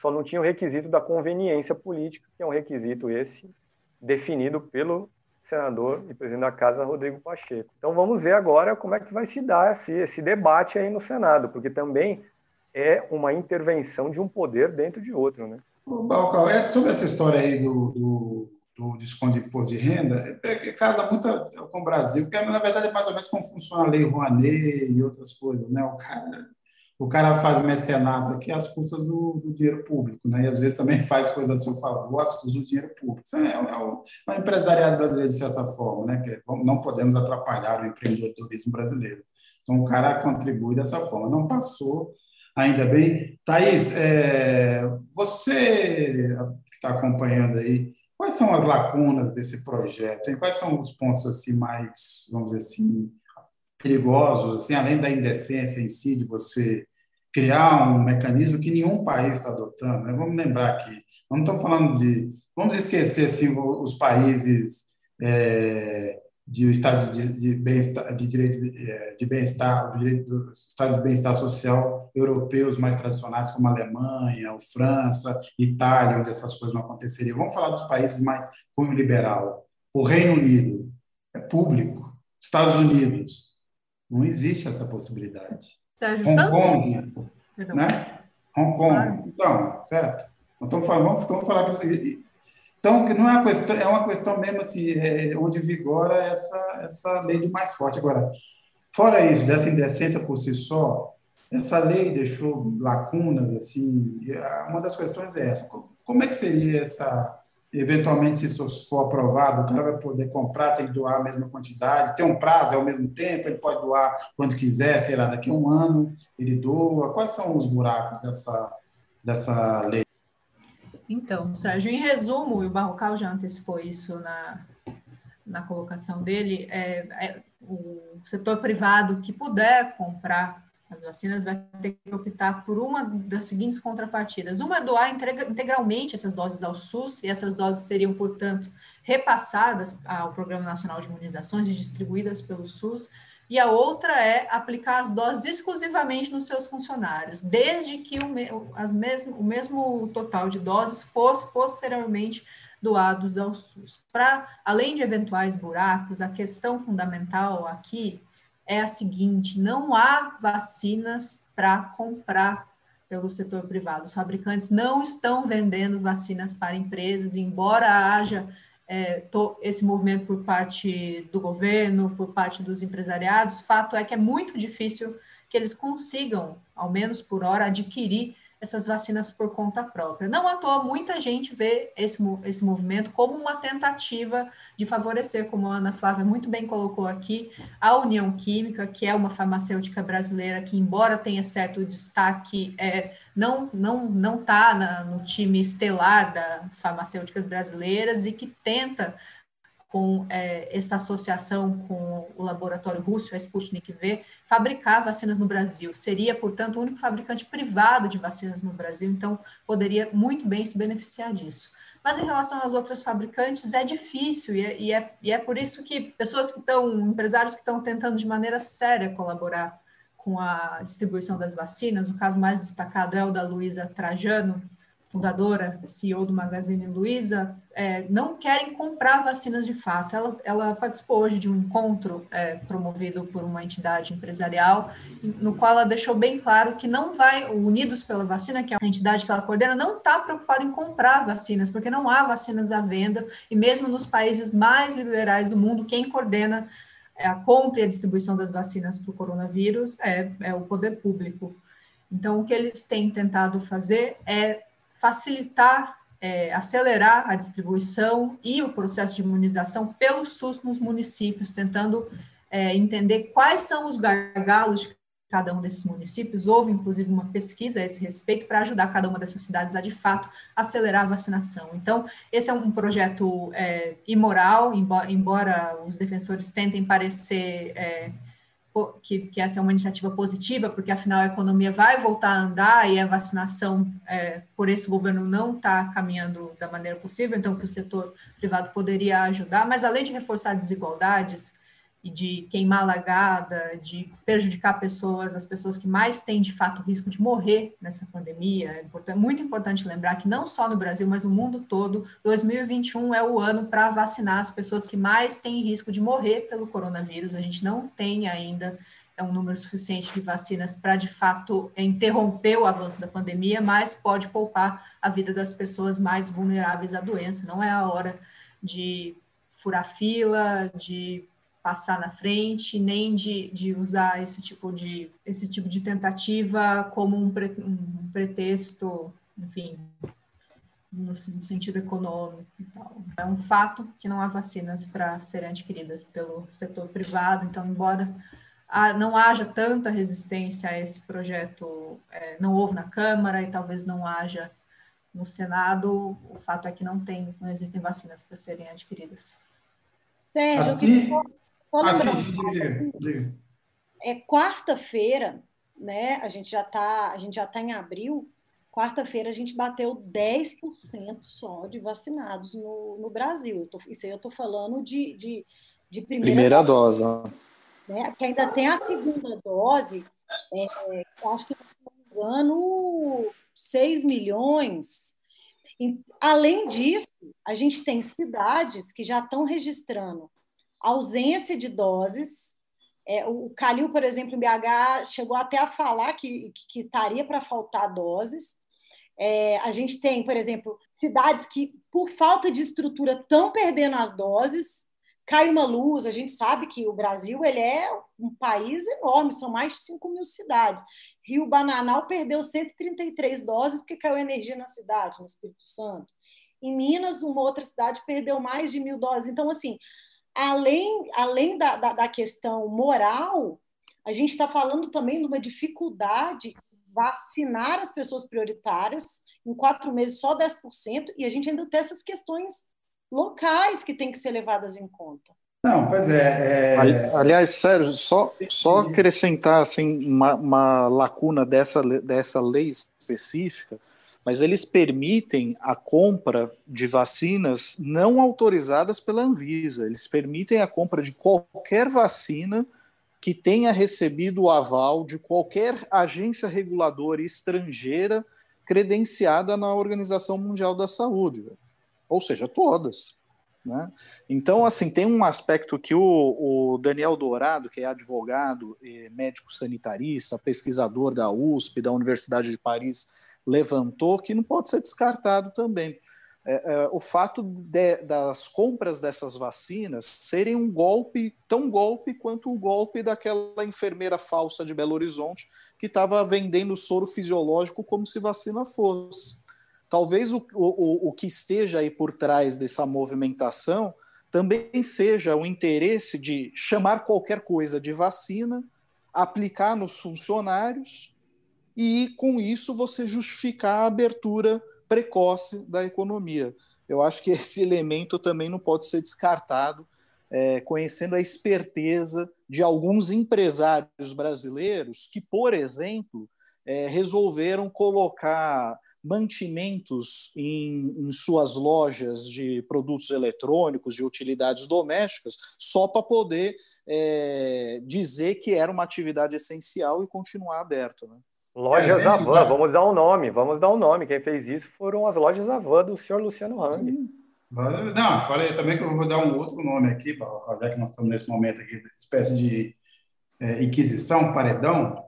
Só não tinha o requisito da conveniência política, que é um requisito esse definido pelo senador e presidente da Casa, Rodrigo Pacheco. Então vamos ver agora como é que vai se dar esse, esse debate aí no Senado, porque também é uma intervenção de um poder dentro de outro, né? Balcal, é sobre essa história aí do, do, do desconto de imposto de renda, é, é, casa muito com o Brasil, porque na verdade é mais ou menos como funciona a lei Rouanet e outras coisas, né? O cara, o cara faz mecenato aqui às custas do, do, dinheiro público, né? E às vezes também (laughs) faz coisas a seu favor às custas do dinheiro público. Isso é, é, o, é empresariado brasileiro, de certa forma, né? Que não podemos atrapalhar o empreendedorismo brasileiro. Então o cara contribui dessa forma. Não passou Ainda bem. Thaís, é, você que está acompanhando aí, quais são as lacunas desse projeto? Quais são os pontos assim mais, vamos dizer assim, perigosos, assim, além da indecência em si de você criar um mecanismo que nenhum país está adotando? Né? Vamos lembrar que não estamos falando de, vamos esquecer assim os países é, de estado de, de bem-estar, de direito de bem-estar, direito do estado de bem-estar social europeus mais tradicionais como a Alemanha, a França, Itália, onde essas coisas não aconteceriam. Vamos falar dos países mais cunho liberal. O Reino Unido é público. Estados Unidos não existe essa possibilidade. Sérgio, Hong Kong, né? Hong Kong. Claro. Então, certo? Então, vamos, vamos falar então, que não é uma questão, é uma questão mesmo assim, é, onde vigora essa, essa lei do mais forte. Agora, fora isso, dessa indecência por si só, essa lei deixou lacunas, assim, uma das questões é essa, como é que seria essa, eventualmente, se isso for aprovado, o cara vai poder comprar, tem que doar a mesma quantidade, tem um prazo, é ao mesmo tempo, ele pode doar quando quiser, sei lá, daqui a um ano ele doa, quais são os buracos dessa, dessa lei? Então, Sérgio, em resumo, e o Barrocal já antecipou isso na, na colocação dele, é, é, o setor privado que puder comprar as vacinas vai ter que optar por uma das seguintes contrapartidas. Uma é doar integralmente essas doses ao SUS, e essas doses seriam, portanto, repassadas ao Programa Nacional de Imunizações e distribuídas pelo SUS, e a outra é aplicar as doses exclusivamente nos seus funcionários, desde que o, as mesmo, o mesmo total de doses fosse posteriormente doados ao SUS. Para, além de eventuais buracos, a questão fundamental aqui é a seguinte: não há vacinas para comprar pelo setor privado. Os fabricantes não estão vendendo vacinas para empresas, embora haja é, to, esse movimento por parte do governo, por parte dos empresariados, fato é que é muito difícil que eles consigam, ao menos por hora, adquirir essas vacinas por conta própria. Não à toa, muita gente vê esse, esse movimento como uma tentativa de favorecer, como a Ana Flávia muito bem colocou aqui, a União Química, que é uma farmacêutica brasileira que, embora tenha certo destaque, é, não não não está no time estelar das farmacêuticas brasileiras e que tenta com é, essa associação com o laboratório russo, a Sputnik V, fabricar vacinas no Brasil. Seria, portanto, o único fabricante privado de vacinas no Brasil, então poderia muito bem se beneficiar disso. Mas em relação às outras fabricantes, é difícil, e é, e é, e é por isso que pessoas que estão, empresários que estão tentando de maneira séria colaborar com a distribuição das vacinas, o caso mais destacado é o da Luísa Trajano, fundadora, CEO do Magazine Luiza, é, não querem comprar vacinas de fato. Ela, ela participou hoje de um encontro é, promovido por uma entidade empresarial, no qual ela deixou bem claro que não vai, o Unidos pela Vacina, que é a entidade que ela coordena, não está preocupada em comprar vacinas, porque não há vacinas à venda, e mesmo nos países mais liberais do mundo, quem coordena é, a compra e a distribuição das vacinas para o coronavírus é, é o poder público. Então, o que eles têm tentado fazer é facilitar, é, acelerar a distribuição e o processo de imunização pelo SUS nos municípios, tentando é, entender quais são os gargalos de cada um desses municípios. Houve, inclusive, uma pesquisa a esse respeito para ajudar cada uma dessas cidades a, de fato, acelerar a vacinação. Então, esse é um projeto é, imoral, embora, embora, os defensores tentem parecer é, que, que, essa é uma iniciativa positiva, porque afinal a economia vai voltar a andar e a vacinação é, por esse governo não está caminhando da maneira possível, então que o setor privado poderia ajudar, mas além de reforçar desigualdades, e de queimar lagada, de prejudicar pessoas, as pessoas que mais têm de fato risco de morrer nessa pandemia. É muito importante lembrar que não só no Brasil, mas no mundo todo, 2021 é o ano para vacinar as pessoas que mais têm risco de morrer pelo coronavírus. A gente não tem ainda é um número suficiente de vacinas para de fato interromper o avanço da pandemia, mas pode poupar a vida das pessoas mais vulneráveis à doença. Não é a hora de furar fila, de passar na frente, nem de, de usar esse tipo de, esse tipo de tentativa como um, pre, um pretexto, enfim, no, no, sentido econômico e tal. É um fato que não há vacinas para serem adquiridas pelo setor privado, então, embora não haja tanta resistência a esse projeto, é, não houve na Câmara e talvez não haja no Senado, o fato é que não tem, não existem vacinas para serem adquiridas. Sérgio, assim, só ah, sim, sim, É quarta-feira, né? A gente já está, a gente já tá em abril. Quarta-feira a gente bateu 10% só de vacinados no, no Brasil. Tô, isso aí eu estou falando de, de, de primeira, primeira dose. Né? Que ainda tem a segunda dose, é, acho que, se não me engano, 6 milhões. E, além disso, a gente tem cidades que já estão registrando ausência de doses. É, o Calil, por exemplo, em BH, chegou até a falar que, estaria para faltar doses. É, a gente tem, por exemplo, cidades que, por falta de estrutura, estão perdendo as doses. Cai uma luz, a gente sabe que o Brasil ele é um país enorme, são mais de 5 mil cidades. Rio Bananal perdeu 133 doses porque caiu energia na cidade, no Espírito Santo. Em Minas, uma outra cidade perdeu mais de mil doses. Então, assim, além, além da, da, da questão moral, a gente está falando também de uma dificuldade vacinar as pessoas prioritárias, em quatro meses só 10%, e a gente ainda tem essas questões locais que têm que ser levadas em conta. Não, pois é. é... Aliás, Sérgio, só, só acrescentar assim, uma, uma lacuna dessa, dessa lei específica mas eles permitem a compra de vacinas não autorizadas pela Anvisa. Eles permitem a compra de qualquer vacina que tenha recebido o aval de qualquer agência reguladora estrangeira credenciada na Organização Mundial da Saúde, ou seja, todas. Né? Então, assim, tem um aspecto que o, o, Daniel Dourado, que é advogado, médico sanitarista, pesquisador da USP, da Universidade de Paris, levantou, que não pode ser descartado também. É, é, o fato de, das compras dessas vacinas serem um golpe, tão golpe quanto o golpe daquela enfermeira falsa de Belo Horizonte que estava vendendo soro fisiológico como se vacina fosse. Talvez o, o, o que esteja aí por trás dessa movimentação também seja o interesse de chamar qualquer coisa de vacina, aplicar nos funcionários e, com isso, você justificar a abertura precoce da economia. Eu acho que (laughs) esse elemento também não pode ser descartado, é, conhecendo a esperteza de alguns empresários brasileiros que, por exemplo, é, resolveram colocar mantimentos em, em, suas lojas de produtos eletrônicos, de utilidades domésticas, só para poder é, dizer que era uma atividade essencial e continuar aberto. Né? Lojas é, Avan, vamos dar um nome, vamos dar um nome. Quem fez isso foram as lojas Avan do senhor Luciano Hang. Não, falei também que eu vou dar um outro nome aqui, já que nós estamos nesse momento aqui, espécie de é, inquisição, paredão.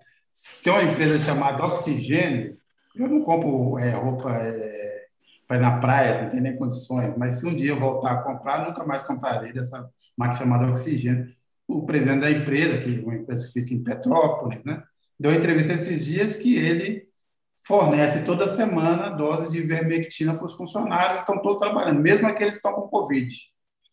Tem uma empresa chamada Oxigênio, eu não compro é, roupa é, para ir na praia, não tem nem condições, mas se um dia eu voltar a comprar, nunca mais comprarei dessa marca chamada Oxigênio. O presidente da empresa, que é uma empresa que fica em Petrópolis, né, deu entrevista esses dias que ele fornece toda semana doses de ivermectina para os funcionários que estão todos trabalhando, mesmo aqueles que estão com Covid.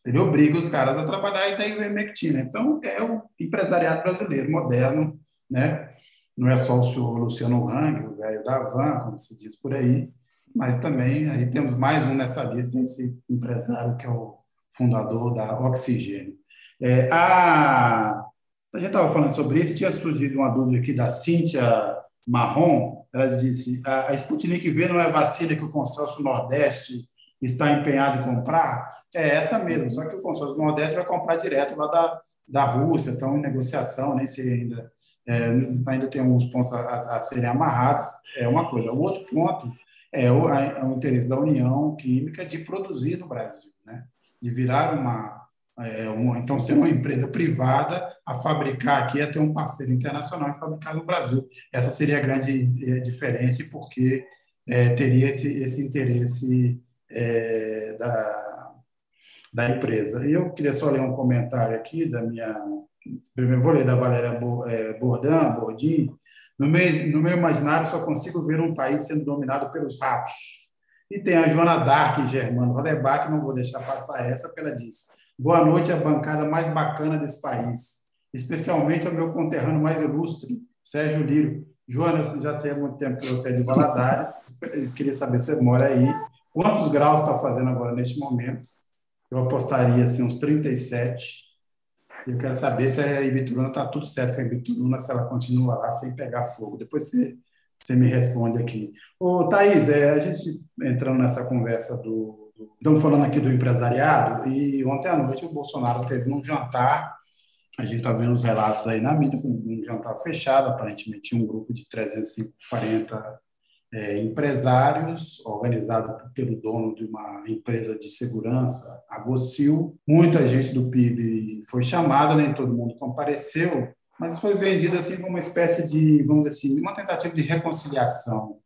Ele obriga os caras a trabalhar e dá ivermectina. Então, é o empresariado brasileiro moderno, né? Não é só o senhor Luciano Hang, o velho da Van, como se diz por aí, mas também aí temos mais um nessa lista, esse empresário que é o fundador da Oxigênio. É, a, a gente estava falando sobre isso, tinha surgido uma dúvida aqui da Cíntia Marrom, ela disse, a, Sputnik V não é vacina que o consórcio Nordeste está empenhado em comprar? É essa mesmo, só que o consórcio Nordeste vai comprar direto lá da, da Rússia, estão em negociação, nem sei ainda, é, ainda tem alguns pontos a, a, serem amarrados, é uma coisa. O outro ponto é o, é o interesse da União Química de produzir no Brasil, né? de virar uma, é, uma, então ser uma empresa privada a fabricar aqui, a ter um parceiro internacional e fabricar no Brasil. Essa seria a grande é, diferença porque é, teria esse, esse interesse é, da, da empresa. E eu queria só ler um comentário aqui da minha. Primeiro vou ler da Valéria é, Bordan, Bordim. No meu, no meu imaginário, só consigo ver um país sendo dominado pelos ratos. E tem a Joana Dark, Germano Rodebach, não vou deixar passar essa, porque ela disse: Boa noite à bancada mais bacana desse país, especialmente ao meu conterrâneo mais ilustre, Sérgio Lírio. Joana, eu já sei há muito tempo que você é de Valadares, queria saber se você mora aí. Quantos graus está fazendo agora neste momento? Eu apostaria assim, uns 37. Eu quero saber se a Ibituruna está tudo certo com a Ibituruna, se ela continua lá sem pegar fogo. Depois você, você me responde aqui. Ô, Thaís, é, a gente entrando nessa conversa do. Estamos falando aqui do empresariado, e ontem à noite o Bolsonaro teve um jantar. A gente está vendo os relatos aí na mídia, um jantar fechado, aparentemente tinha um grupo de 340 é, empresários, organizado pelo dono de uma empresa de segurança, a Gocil. Muita gente do PIB foi chamada, nem todo mundo compareceu, mas foi vendido assim como uma espécie de, vamos dizer assim, uma tentativa de reconciliação.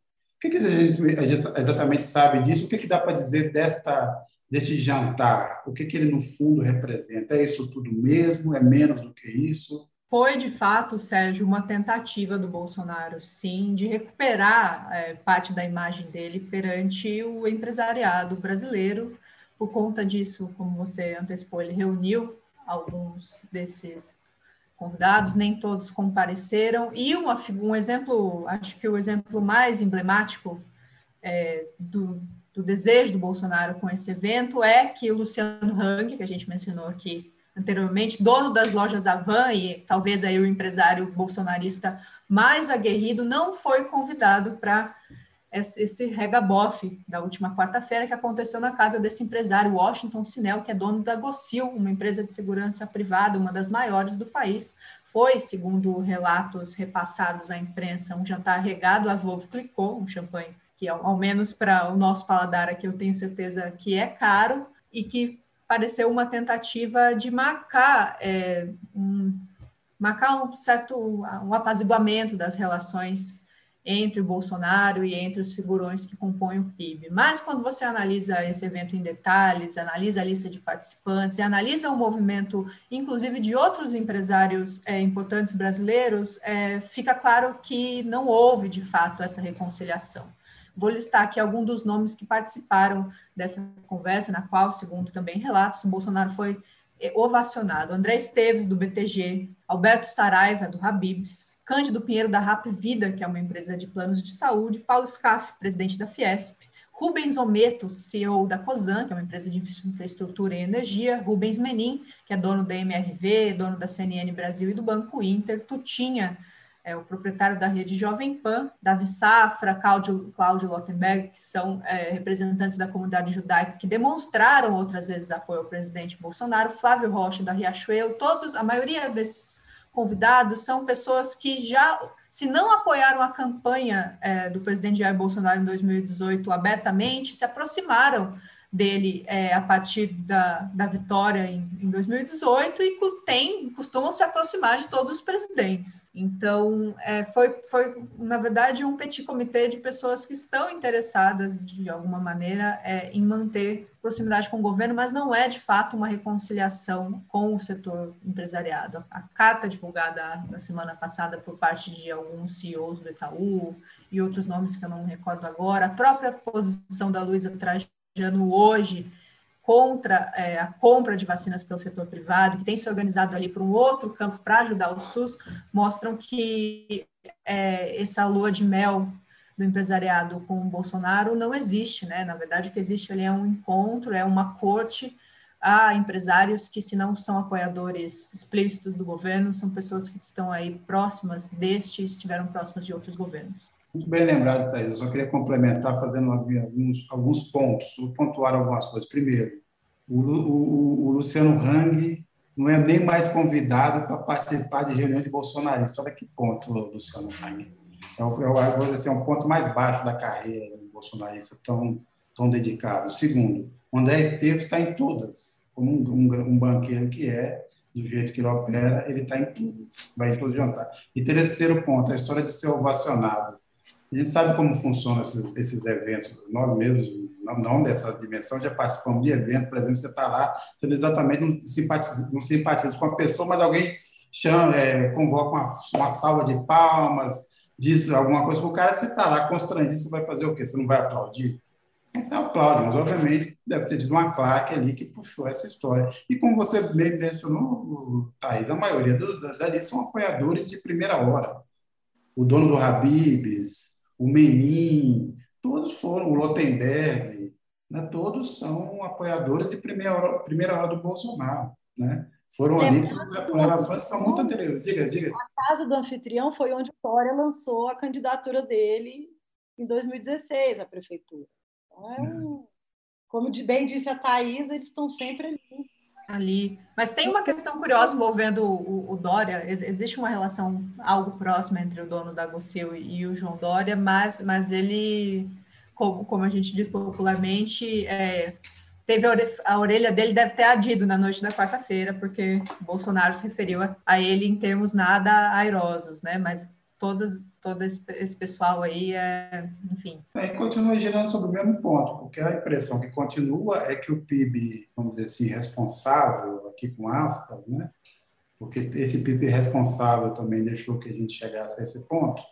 O que, que a, gente, exatamente sabe disso? O que, que dá para dizer desta deste jantar? O que, que ele, no fundo, representa? É isso tudo mesmo? É menos do que isso? Foi, de fato, Sérgio, uma tentativa do Bolsonaro, sim, de recuperar é, parte da imagem dele perante o empresariado brasileiro. Por conta disso, como você antecipou, ele reuniu alguns desses convidados, nem todos compareceram. E uma, um exemplo, acho que o exemplo mais emblemático é, do, do desejo do Bolsonaro com esse evento é que o Luciano Hang, que a gente mencionou aqui anteriormente, dono das lojas Avan e talvez aí o empresário bolsonarista mais aguerrido, não foi convidado para esse regabof da última quarta-feira que aconteceu na casa desse empresário Washington Sinel, que é dono da Gocil, uma empresa de segurança privada, uma das maiores do país. Foi, segundo relatos repassados à imprensa, um jantar regado a Veuve Clicquot, um champanhe que, ao, ao menos para o nosso paladar aqui, eu tenho certeza que é caro e que pareceu uma tentativa de marcar, é, um, marcar um certo um apaziguamento das relações entre o Bolsonaro e entre os figurões que compõem o PIB. Mas quando você analisa esse evento em detalhes, analisa a lista de participantes e analisa o movimento, inclusive de outros empresários é, importantes brasileiros, é, fica claro que não houve de fato essa reconciliação. Vou listar aqui alguns dos nomes que participaram dessa conversa, na qual, segundo também relatos, o Bolsonaro foi ovacionado. André Esteves, do BTG, Alberto Saraiva, do Habibs, Cândido Pinheiro, da Rap Vida, que é uma empresa de planos de saúde, Paulo Scaff, presidente da Fiesp, Rubens Ometo, CEO da COSAN, que é uma empresa de infraestrutura e energia, Rubens Menin, que é dono da MRV, dono da CNN Brasil e do Banco Inter, Tutinha, é, o proprietário da rede Jovem Pan, Davi Safra, Cláudio, Lottenberg, que são é, representantes da comunidade judaica que demonstraram outras vezes apoio ao presidente Bolsonaro, Flávio Rocha, da Riachuelo, todos, a maioria desses convidados são pessoas que já se não apoiaram a campanha é, do presidente Jair Bolsonaro em 2018 abertamente, se aproximaram dele é, a partir da, da vitória em, em 2018 e tem, costumam se aproximar de todos os presidentes. Então, é, foi, foi, na verdade, um petit comitê de pessoas que estão interessadas, de alguma maneira, é, em manter proximidade com o governo, mas não é, de fato, uma reconciliação com o setor empresariado. A carta divulgada na semana passada por parte de alguns CEOs do Itaú e outros nomes que eu não recordo agora, a própria posição da Luísa Trajano hoje contra é, a compra de vacinas pelo setor privado, que tem se organizado ali para um outro campo para ajudar o SUS, mostram que é, essa lua de mel do empresariado com o Bolsonaro não existe, né? Na verdade, o que existe ali é um encontro, é uma corte a empresários que, se não são apoiadores explícitos do governo, são pessoas que estão aí próximas deste estiveram próximas de outros governos. Muito bem lembrado, Thais. Eu só queria complementar fazendo alguns, alguns pontos, pontuar algumas coisas. Primeiro, o, o, o Luciano Hang não é nem mais convidado para participar de reunião de bolsonaristas. Olha que ponto, Luciano Hang. É, é, vou dizer assim, é um ponto mais baixo da carreira do bolsonarista tão, tão dedicado. Segundo, André Esteves está em todas, como um, um, um banqueiro que é, do jeito que ele opera, ele está em todas, vai em todo jantar. E terceiro ponto, a história de ser ovacionado a gente sabe como funcionam esses, esses eventos. Nós mesmos, não, não, dessa dimensão, já participamos de evento, por exemplo, você está lá, você exatamente não simpatiza, não simpatiza com a pessoa, mas alguém chama, é, convoca uma, uma salva de palmas, diz alguma coisa para o cara, você está lá constrangido, você vai fazer o quê? Você não vai aplaudir? Você aplaude, mas obviamente deve ter tido uma claque ali que puxou essa história. E como você bem mencionou, Thaís, a maioria dali são apoiadores de primeira hora. O dono do Habibs, o Menin, todos foram, o Lotenberg, né, todos são apoiadores de primeira hora, primeira hora do Bolsonaro. Né? Foram é, ali relações que são muito anteriores. Diga, diga. A casa do anfitrião foi onde o Dória lançou a candidatura dele em 2016 à prefeitura. Então, é um, como bem disse a Thais, eles estão sempre ali ali. Mas tem uma questão curiosa envolvendo o, o, Dória. Existe uma relação algo próxima entre o dono da Gocil e o João Dória, mas, mas ele, como, como a gente diz popularmente, é, teve a, orelha, a orelha dele deve ter ardido na noite da quarta-feira, porque Bolsonaro se referiu a, a ele em termos nada airosos, né? Mas todas, todo esse pessoal aí, é, enfim. É, continua girando sobre o mesmo ponto, porque a impressão que continua é que o PIB, vamos dizer assim, responsável, aqui com aspas, né? porque esse PIB responsável também deixou que a gente chegasse a esse ponto,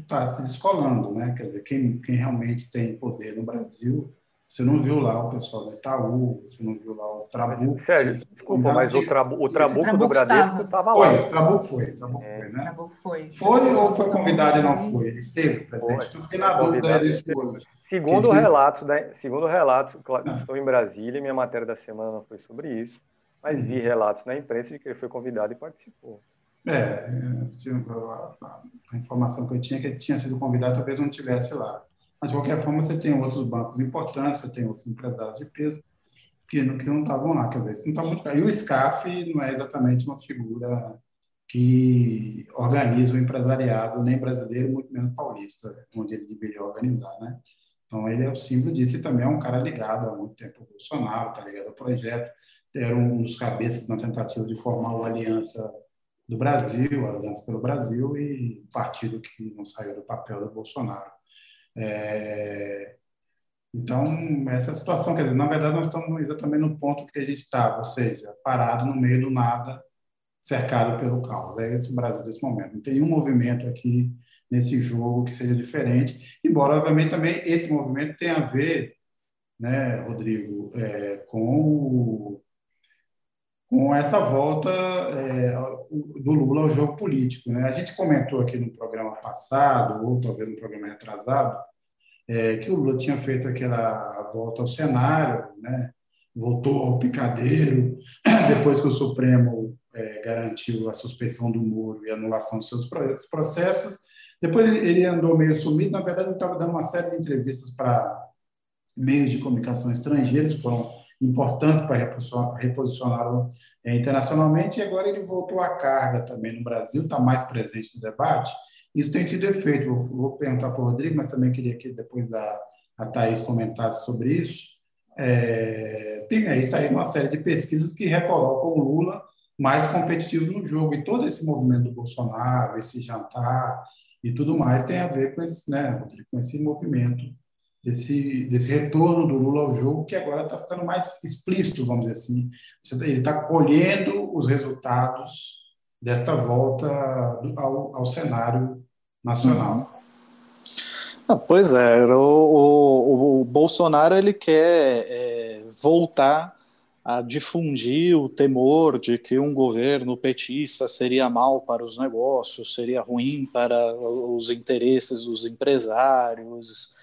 está se descolando, né? Quer dizer, quem, quem realmente tem poder no Brasil você não viu lá o pessoal do Itaú, você não viu lá o Trabuco. Sério, desculpa, mas o, trabu, o Trabuco, o Trabuco do Bradesco estava lá. Foi, o Trabuco foi, o Trabuco é. foi, né? Trabuco foi. Foi ou foi convidado e não foi? Ele esteve presente? Foi. Eu fiquei na dúvida desse Segundo o relato, né, segundo relatos, ah. estou em Brasília, minha matéria da semana não foi sobre isso, mas vi uhum. relatos na imprensa de que ele foi convidado e participou. É, a, a informação que eu tinha é que ele tinha sido convidado, talvez não estivesse lá. Mas, de qualquer forma, você tem outros bancos importantes, você tem outros empresários de peso que, não estavam lá. Quer dizer, não tá muito... E o SCAF não é exatamente uma figura que organiza o empresariado, nem brasileiro, muito menos paulista, onde ele deveria organizar, né? Então, ele é o símbolo disso e também é um cara ligado há muito tempo ao Bolsonaro, está ligado ao projeto, era um dos cabeças na tentativa de formar a Aliança do Brasil, a Aliança pelo Brasil, e o partido que não saiu do papel do Bolsonaro. É, então, essa situação, quer dizer, na verdade, nós estamos exatamente no ponto que a gente estava, ou seja, parado no meio do nada, cercado pelo caos. É esse o Brasil desse momento. Não tem nenhum movimento aqui nesse jogo que seja diferente, embora, obviamente, também esse movimento tenha a ver, né, Rodrigo, é, com o com essa volta é, do Lula ao jogo político. Né? A gente comentou aqui no programa passado, ou talvez no programa retrasado, é, que o Lula tinha feito aquela volta ao cenário, né? voltou ao picadeiro, (clears throat) depois que o Supremo é, garantiu a suspensão do Moro e anulação dos seus processos. Depois ele andou meio sumido, na verdade, ele estava dando uma série de entrevistas para meios de comunicação estrangeiros, foram importantes para reposicioná-lo é, internacionalmente, e agora ele voltou à carga também no Brasil, está mais presente no debate, Isso tem tido efeito. Vou, vou perguntar para o Rodrigo, mas também queria que depois a, a Thaís comentasse sobre isso. É, tem aí saído uma série de pesquisas que recolocam o Lula mais competitivo no jogo. E todo esse movimento do Bolsonaro, esse jantar e tudo mais tem a ver com esse, né, com esse movimento, desse, desse retorno do Lula ao jogo, que agora está ficando mais explícito, vamos dizer assim. Ele está colhendo os resultados desta volta ao, ao cenário nacional. Ah, pois é, o, o, o, Bolsonaro ele quer é, voltar a difundir o temor de que um governo petista seria mal para os negócios, seria ruim para os interesses dos empresários,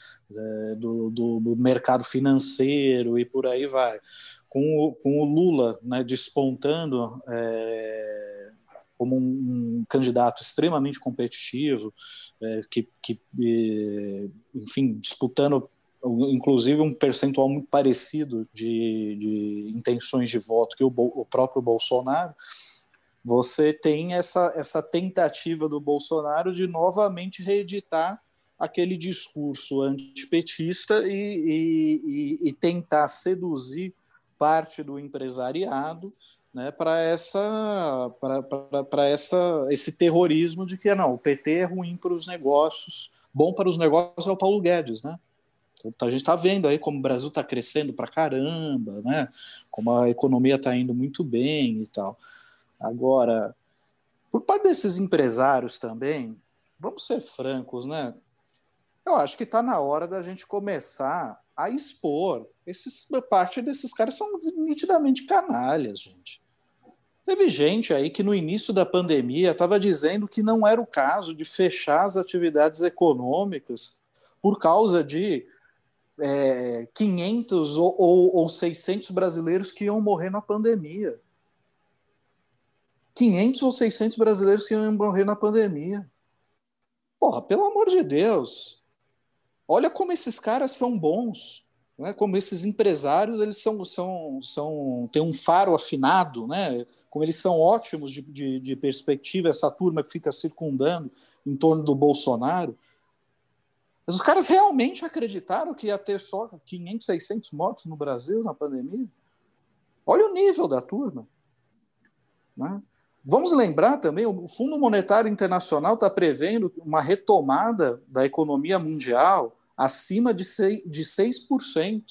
do, do, do, mercado financeiro e por aí vai. Com o, com o Lula né, despontando é, como um, um, candidato extremamente competitivo, é, que, que, enfim, disputando inclusive um percentual muito parecido de, de intenções de voto que o, o, próprio Bolsonaro, você tem essa, essa tentativa do Bolsonaro de novamente reeditar aquele discurso antipetista e, e, e, tentar seduzir parte do empresariado né, para essa para essa esse terrorismo de que não o PT é ruim para os negócios bom para os negócios é o Paulo Guedes né então, a gente está vendo aí como o Brasil está crescendo para caramba, né? Como a economia está indo muito bem e tal. Agora, por parte desses empresários também, vamos ser francos, né? Eu acho que está na hora da gente começar a expor. Esses, parte desses caras são nitidamente canalhas, gente. Teve gente aí que no início da pandemia estava dizendo que não era o caso de fechar as atividades econômicas por causa de é, 500 ou, ou, ou 600 brasileiros que iam morrer na pandemia. 500 ou 600 brasileiros que iam morrer na pandemia. Porra, pelo amor de Deus. Olha como esses caras são bons, né? Como esses empresários, eles são são são têm um faro afinado, né? Como eles são ótimos de, de, de perspectiva essa turma que fica circundando em torno do Bolsonaro. Mas os caras realmente acreditaram que ia ter só 500, 600 mortos no Brasil na pandemia? Olha o nível da turma. Né? Vamos lembrar também, o Fundo Monetário Internacional está prevendo uma retomada da economia mundial acima de 6%. De 6%.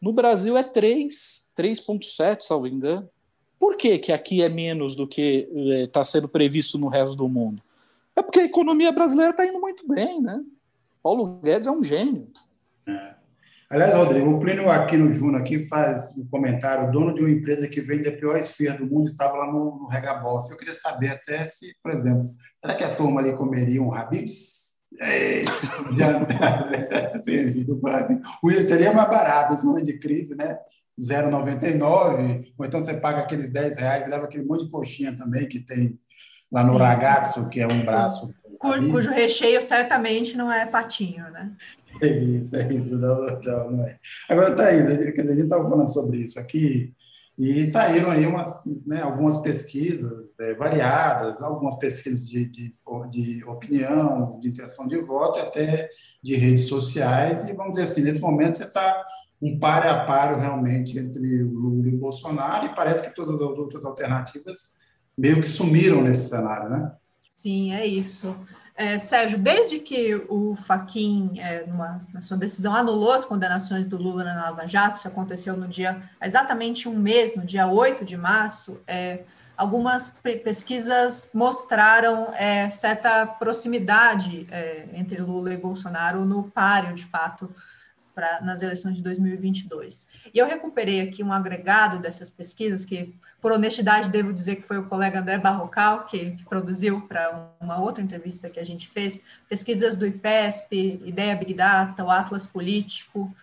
No Brasil é 3%, 3,7%, salvo engano. Por que, que aqui é menos do que está eh, sendo previsto no resto do mundo? É porque a economia brasileira está indo muito bem, né? Paulo Guedes é um gênio. É. Aliás, Rodrigo, o Plínio Aquino Júnior aqui faz um comentário, o dono de uma empresa que vende a pior esfirra do mundo estava lá no, no Regabof. Eu queria saber até se, por exemplo, será que a turma ali comeria um Habib's? servido para O seria mais barato esse momento de crise, né? 0,99, ou então você paga aqueles 10 reais e leva aquele monte de coxinha também que tem lá no Sim. ragazzo, que é um braço cujo, cujo recheio certamente não é patinho, né? É isso, é isso, não, não, não é. Agora, Thaís, quer dizer, a gente estava falando sobre isso aqui, e saíram aí umas, né, algumas pesquisas é, variadas, algumas pesquisas de, de, de, opinião, de intenção de voto, e até de redes sociais, e vamos dizer assim, nesse momento você está um par a par realmente entre o Lula e o Bolsonaro, e parece que todas as outras alternativas meio que sumiram nesse cenário, né? Sim, é isso. É, Sérgio, desde que o Faquin, é, na sua decisão, anulou as condenações do Lula na Lava Jato, isso aconteceu no dia, exatamente um mês, no dia 8 de março, é, algumas pesquisas mostraram é, certa proximidade é, entre Lula e Bolsonaro no páreo, de fato, pra, nas eleições de 2022. E eu recuperei aqui um agregado dessas pesquisas, que, por honestidade, devo dizer que foi o colega André Barrocal que, que produziu para uma outra entrevista que a gente fez, pesquisas do IPESP, Ideia Big Data, o Atlas Político,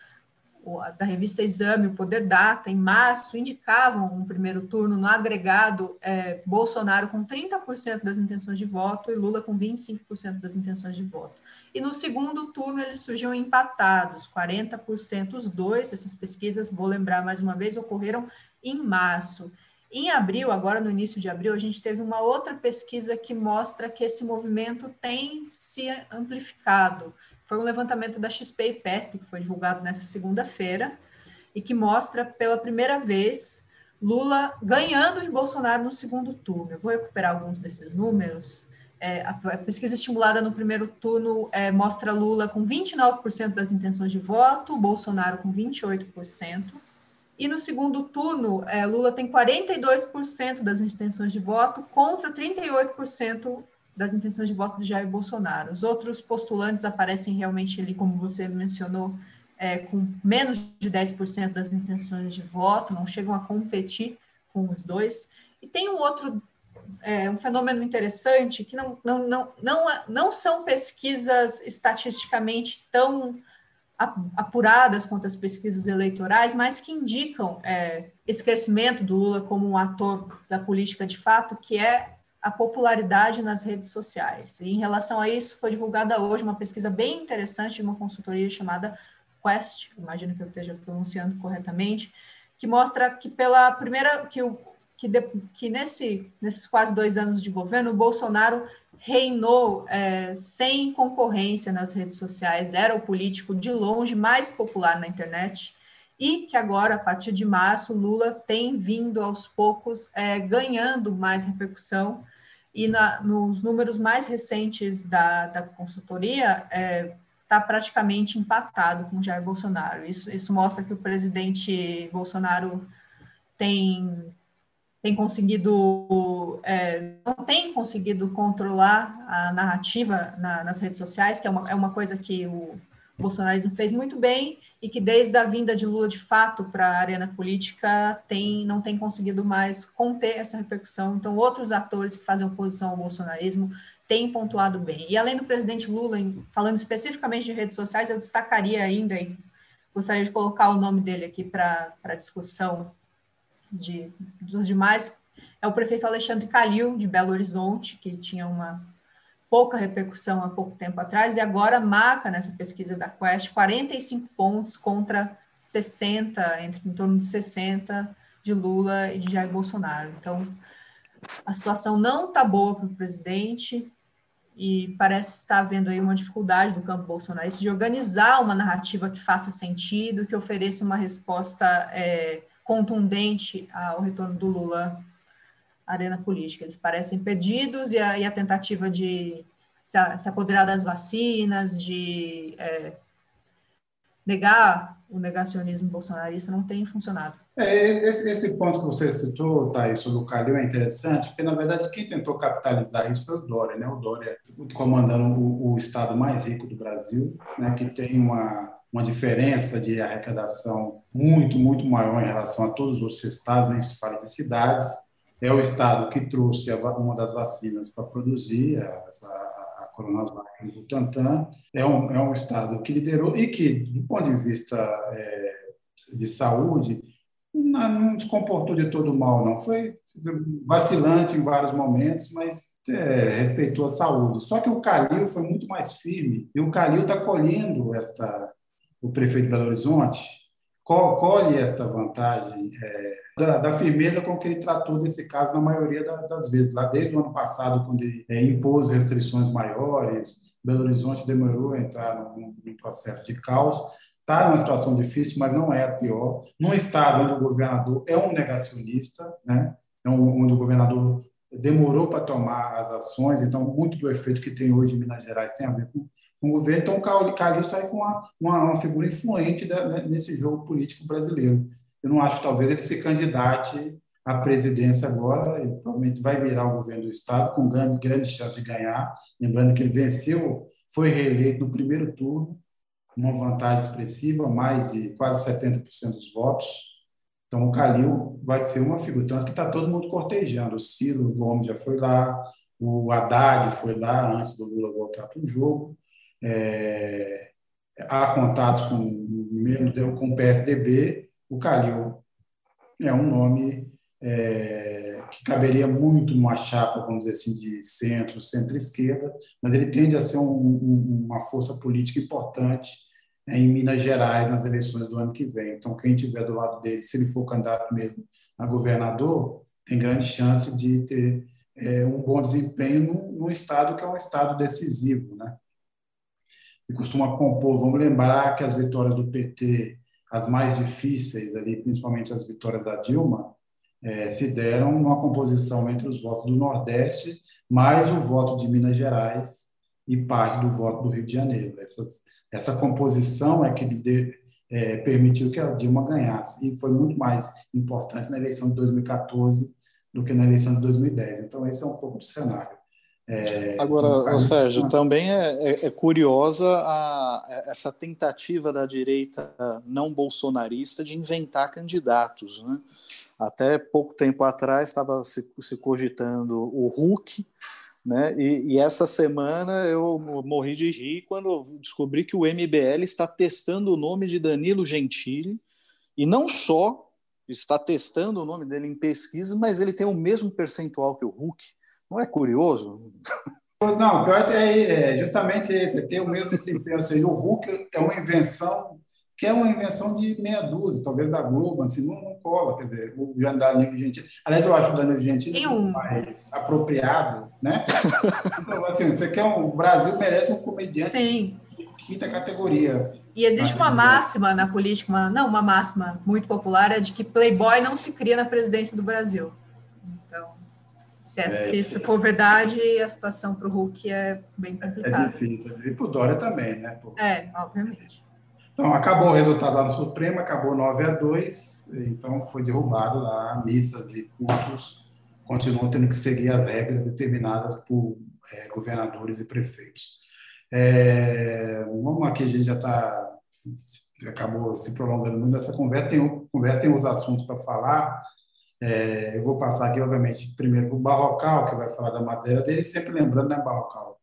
da revista Exame, o Poder Data, em março, indicavam um primeiro turno no agregado é, Bolsonaro com 30% das intenções de voto e Lula com 25% das intenções de voto. E no segundo turno eles surgiam empatados, 40% os dois. Essas pesquisas, vou lembrar mais uma vez, ocorreram em março. Em abril, agora no início de abril, a gente teve uma outra pesquisa que mostra que esse movimento tem se amplificado. Foi um levantamento da XP e PESP, que foi divulgado nessa segunda-feira, e que mostra pela primeira vez Lula ganhando de Bolsonaro no segundo turno. Eu vou recuperar alguns desses números. É, a pesquisa estimulada no primeiro turno é, mostra Lula com 29% das intenções de voto, Bolsonaro com 28%. E no segundo turno, é, Lula tem 42% das intenções de voto contra 38% das intenções de voto de Jair Bolsonaro. Os outros postulantes aparecem realmente ali, como você mencionou, é, com menos de 10% das intenções de voto, não chegam a competir com os dois. E tem um outro é, um fenômeno interessante que não, não, não, não, não são pesquisas estatisticamente tão apuradas quanto as pesquisas eleitorais, mas que indicam é, esse crescimento do Lula como um ator da política de fato, que é a popularidade nas redes sociais. E em relação a isso, foi divulgada hoje uma pesquisa bem interessante de uma consultoria chamada Quest, imagino que eu esteja pronunciando corretamente, que mostra que pela primeira que que, de, que nesse, nesses quase dois anos de governo, o Bolsonaro reinou é, sem concorrência nas redes sociais, era o político de longe mais popular na internet, e que agora, a partir de março, Lula tem vindo aos poucos é, ganhando mais repercussão, e na, nos números mais recentes da, da consultoria, está é, tá praticamente empatado com Jair Bolsonaro. Isso, isso mostra que o presidente Bolsonaro tem tem conseguido, é, não tem conseguido controlar a narrativa na, nas redes sociais, que é uma, é uma coisa que o bolsonarismo fez muito bem e que desde a vinda de Lula de fato para a arena política tem, não tem conseguido mais conter essa repercussão. Então, outros atores que fazem oposição ao bolsonarismo têm pontuado bem. E além do presidente Lula, falando especificamente de redes sociais, eu destacaria ainda, gostaria de colocar o nome dele aqui para discussão de, dos demais é o prefeito Alexandre Calil, de Belo Horizonte, que tinha uma pouca repercussão há pouco tempo atrás, e agora marca nessa pesquisa da Quest 45 pontos contra 60, entre em torno de 60 de Lula e de Jair Bolsonaro. Então, a situação não está boa para o presidente e parece estar havendo aí uma dificuldade do campo bolsonarista de organizar uma narrativa que faça sentido, que ofereça uma resposta é, contundente ao retorno do Lula à arena política. Eles parecem perdidos e a, e a tentativa de se, se, apoderar das vacinas, de é, negar o negacionismo bolsonarista não tem funcionado. É, esse, esse, ponto que você citou, Thaís, sobre o Calil é interessante, porque, na verdade, quem tentou capitalizar isso foi o Dória, né? O Dória comandando o, o estado mais rico do Brasil, né? que tem uma uma diferença de arrecadação muito, muito maior em relação a todos os estados, né? se fala de cidades. É o estado que trouxe uma das vacinas para produzir, a, a, a Coronavac no Butantan. É um, é um estado que liderou e que, do ponto de vista é, de saúde, não, não, se comportou de todo mal, não. Foi vacilante em vários momentos, mas é, respeitou a saúde. Só que o Calil foi muito mais firme e o Calil está colhendo esta, o prefeito de Belo Horizonte, colhe esta vantagem é, da, da, firmeza com que ele tratou desse caso na maioria das vezes. Lá desde o ano passado, quando ele é, impôs restrições maiores, Belo Horizonte demorou a entrar num, num processo de caos. Está numa situação difícil, mas não é a pior. Num estado onde o governador é um negacionista, né? É um, onde o governador demorou para tomar as ações, então muito do efeito que tem hoje em Minas Gerais tem a ver com com o governo. Então, o Calil sai com uma, uma, uma figura influente da, né, nesse jogo político brasileiro. Eu não acho, talvez, ele se candidate à presidência agora, ele provavelmente vai virar o governo do Estado com grande, grande chance de ganhar. Lembrando que ele venceu, foi reeleito no primeiro turno, uma vantagem expressiva, mais de quase 70% dos votos. Então, o Calil vai ser uma figura, tanto que está todo mundo cortejando. O Ciro Gomes já foi lá, o Haddad foi lá antes do Lula voltar para o jogo. É, há contatos com, mesmo com o PSDB, o Calil é um nome é, que caberia muito numa chapa, vamos dizer assim, de centro, centro-esquerda, mas ele tende a ser um, um, uma força política importante em Minas Gerais nas eleições do ano que vem. Então, quem tiver do lado dele, se ele for candidato mesmo a governador, tem grande chance de ter é, um bom desempenho num, estado que é um estado decisivo, né? E costuma compor, vamos lembrar que as vitórias do PT, as mais difíceis ali, principalmente as vitórias da Dilma, é, se deram numa composição entre os votos do Nordeste mais o voto de Minas Gerais e parte do voto do Rio de Janeiro. Essas, essa composição é que de, é, permitiu que a Dilma ganhasse e foi muito mais importante na eleição de 2014 do que na eleição de 2010. Então, esse é um pouco do cenário. É, Agora, Sérgio, também é, é, é curiosa a, essa tentativa da direita não bolsonarista de inventar candidatos. Né? Até pouco tempo atrás estava se, se cogitando o Hulk, né? E, e, essa semana eu morri de rir quando descobri que o MBL está testando o nome de Danilo Gentili e não só está testando o nome dele em pesquisa, mas ele tem o mesmo percentual que o Hulk. Não é curioso? Não, o pior é, é justamente esse, tem o mesmo desempenho. (laughs) Ou seja, o Hulk é uma invenção que é uma invenção de meia dúzia, talvez da Globo, assim, não, não cola, quer dizer, o Danilo Gentili. Aliás, eu acho o Danilo Gentili um... mais apropriado, né? então, assim, você quer um, o Brasil merece um comediante Sim. de quinta categoria. E existe uma máxima na política, uma, não, uma máxima muito popular, é de que playboy não se cria na presidência do Brasil. Então, se, é, se isso for verdade, a situação para o Hulk é bem é complicada. É difícil. E para o Dória também, né? É, obviamente. Então, acabou o resultado lá no Supremo, acabou 9 a 2, então foi derrubado lá, missas e cultos continuam tendo que seguir as regras determinadas por é, governadores e prefeitos. É, vamos aqui, a gente já está, acabou se prolongando muito essa conversa, tem, conversa, tem outros assuntos para falar, é, eu vou passar aqui, obviamente, primeiro para o Barrocal, que vai falar da matéria dele, sempre lembrando, né, Barrocal?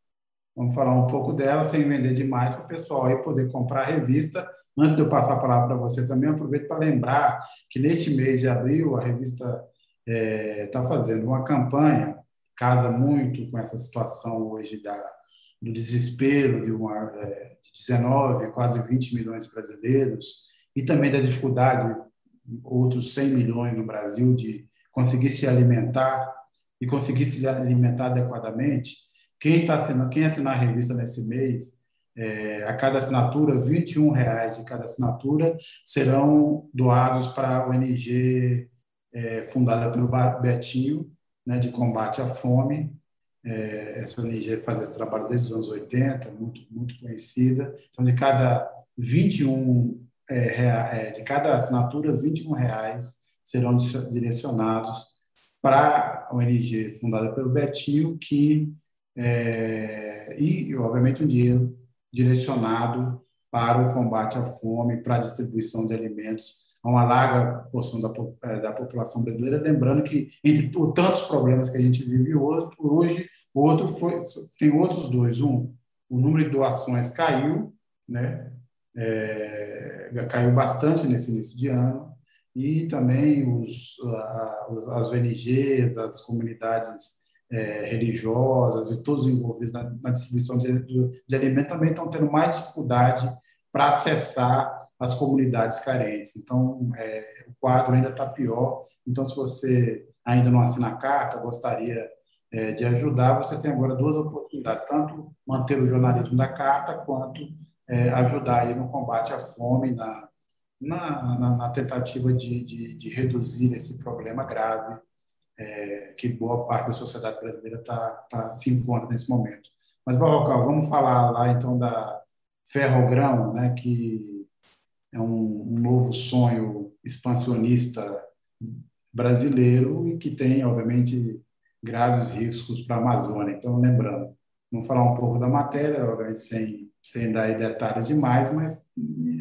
Vamos falar um pouco dela sem vender demais para o pessoal aí poder comprar a revista. Antes de eu passar a palavra para você também, aproveito para lembrar que neste mês de abril a revista está é, tá fazendo uma campanha, casa muito com essa situação hoje da, do desespero de, uma, é, de 19, quase 20 milhões de brasileiros, e também da dificuldade, outros 100 milhões no Brasil, de conseguir se alimentar e conseguir se alimentar adequadamente. Quem está assinando, quem assinar a revista nesse mês, é, a cada assinatura, 21 reais de cada assinatura serão doados para a ONG é, fundada pelo Betinho, né, de combate à fome. É, essa ONG faz esse trabalho desde os anos 80, muito, muito conhecida. Então, de cada 21 é, é, de cada assinatura, 21 reais serão direcionados para a ONG fundada pelo Betinho, que é, e, obviamente, um dinheiro direcionado para o combate à fome, para a distribuição de alimentos a uma larga porção da, é, da população brasileira. Lembrando que, entre tantos problemas que a gente vive hoje, hoje outro foi, tem outros dois. Um, o número de doações caiu, né? É, caiu bastante nesse início de ano, e também os, as ONGs, as comunidades é, religiosas e todos envolvidos na, na distribuição de, de alimentos também estão tendo mais dificuldade para acessar as comunidades carentes. Então, é, o quadro ainda está pior. Então, se você ainda não assina a carta, gostaria é, de ajudar, você tem agora duas oportunidades, tanto manter o jornalismo da carta, quanto é, ajudar aí no combate à fome, na, na, na tentativa de, de, de reduzir esse problema grave é, que boa parte da sociedade brasileira tá, tá, se encontra nesse momento. Mas, Barrocal, vamos falar lá então da Ferrogrão, né, que é um, um novo sonho expansionista brasileiro e que tem, obviamente, graves riscos para a Amazônia. Então, lembrando, vamos falar um pouco da matéria, obviamente sem, sem dar detalhes demais, mas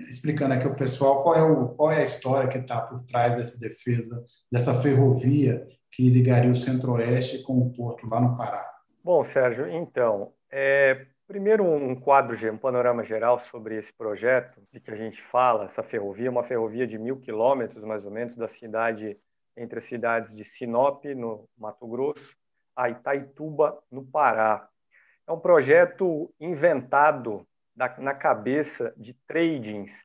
explicando aqui ao pessoal qual é, o, qual é a história que está por trás dessa defesa, dessa ferrovia que ligaria o Centro-Oeste com o Porto, lá no Pará. Bom, Sérgio, então, é, primeiro um quadro, um panorama geral sobre esse projeto de que a gente fala, essa ferrovia, uma ferrovia de mil quilômetros, mais ou menos, da cidade, entre as cidades de Sinop, no Mato Grosso, a Itaituba, no Pará. É um projeto inventado na cabeça de tradings,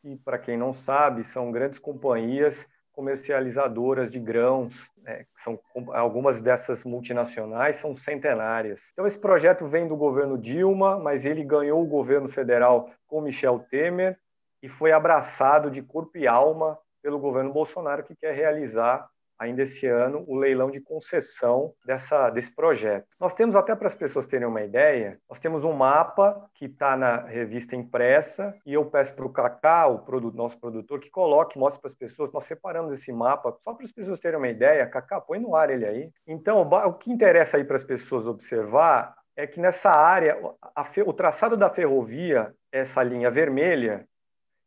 que, para quem não sabe, são grandes companhias comercializadoras de grãos, né, são algumas dessas multinacionais são centenárias. Então esse projeto vem do governo Dilma, mas ele ganhou o governo federal com Michel Temer e foi abraçado de corpo e alma pelo governo Bolsonaro que quer realizar ainda esse ano o leilão de concessão dessa, desse projeto. Nós temos, até para as pessoas terem uma ideia, nós temos um mapa que está na revista impressa e eu peço para o Cacá, o produto, nosso produtor, que coloque, mostre para as pessoas, nós separamos esse mapa, só para as pessoas terem uma ideia, Cacá, põe no ar ele aí. Então, o que interessa aí para as pessoas observar é que nessa área, a, o traçado da ferrovia, essa linha vermelha,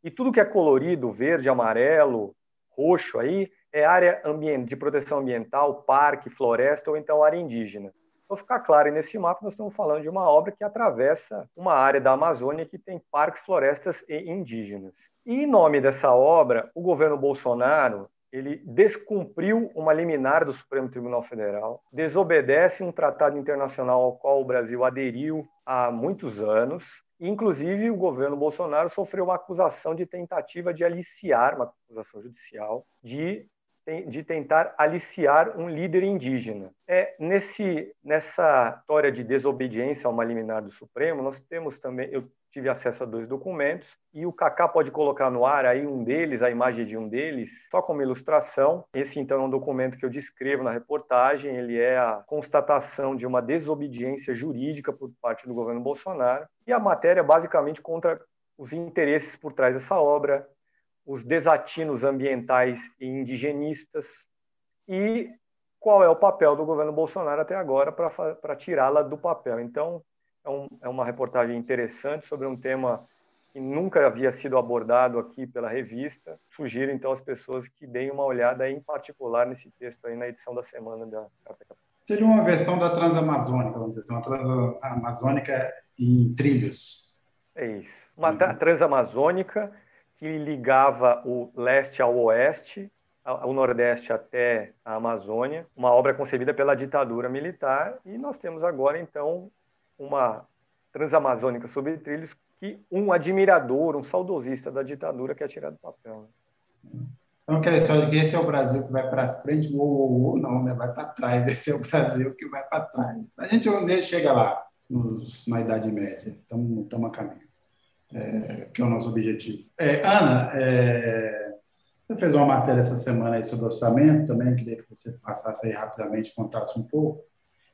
e tudo que é colorido, verde, amarelo, roxo aí, é área de proteção ambiental, parque, floresta ou então área indígena. Para ficar claro, nesse mapa nós estamos falando de uma obra que atravessa uma área da Amazônia que tem parques, florestas e indígenas. E em nome dessa obra, o governo Bolsonaro ele descumpriu uma liminar do Supremo Tribunal Federal, desobedece um tratado internacional ao qual o Brasil aderiu há muitos anos. Inclusive, o governo Bolsonaro sofreu uma acusação de tentativa de aliciar, uma acusação judicial, de de tentar aliciar um líder indígena. É nesse nessa história de desobediência a uma liminar do Supremo, nós temos também eu tive acesso a dois documentos e o Kaká pode colocar no ar aí um deles, a imagem de um deles, só como ilustração. Esse então é um documento que eu descrevo na reportagem, ele é a constatação de uma desobediência jurídica por parte do governo Bolsonaro e a matéria é basicamente contra os interesses por trás dessa obra, os desatinos ambientais e indigenistas e qual é o papel do governo Bolsonaro até agora para tirá-la do papel. Então, é, um, é, uma reportagem interessante sobre um tema que nunca havia sido abordado aqui pela revista. Sugiro, então, às pessoas que deem uma olhada em particular nesse texto aí na edição da semana da Carta Capital. Seria uma versão da Transamazônica, vamos dizer assim, uma Transamazônica em trilhos. É isso. Uma uhum. Transamazônica que ligava o leste ao oeste, o nordeste até a Amazônia, uma obra concebida pela ditadura militar, e nós temos agora, então, uma transamazônica sobre trilhos que um admirador, um saudosista da ditadura quer tirar do papel. Né? Então, aquela história de que esse é o Brasil que vai para frente, o ou, não, né? vai para trás, (laughs) esse é o Brasil que vai para trás. A gente um dia chega lá, nos, na Idade Média, estamos a caminho é, que é o nosso objetivo. É, Ana, é, você fez uma matéria essa semana aí sobre orçamento também, queria que você passasse aí rapidamente, contasse um pouco.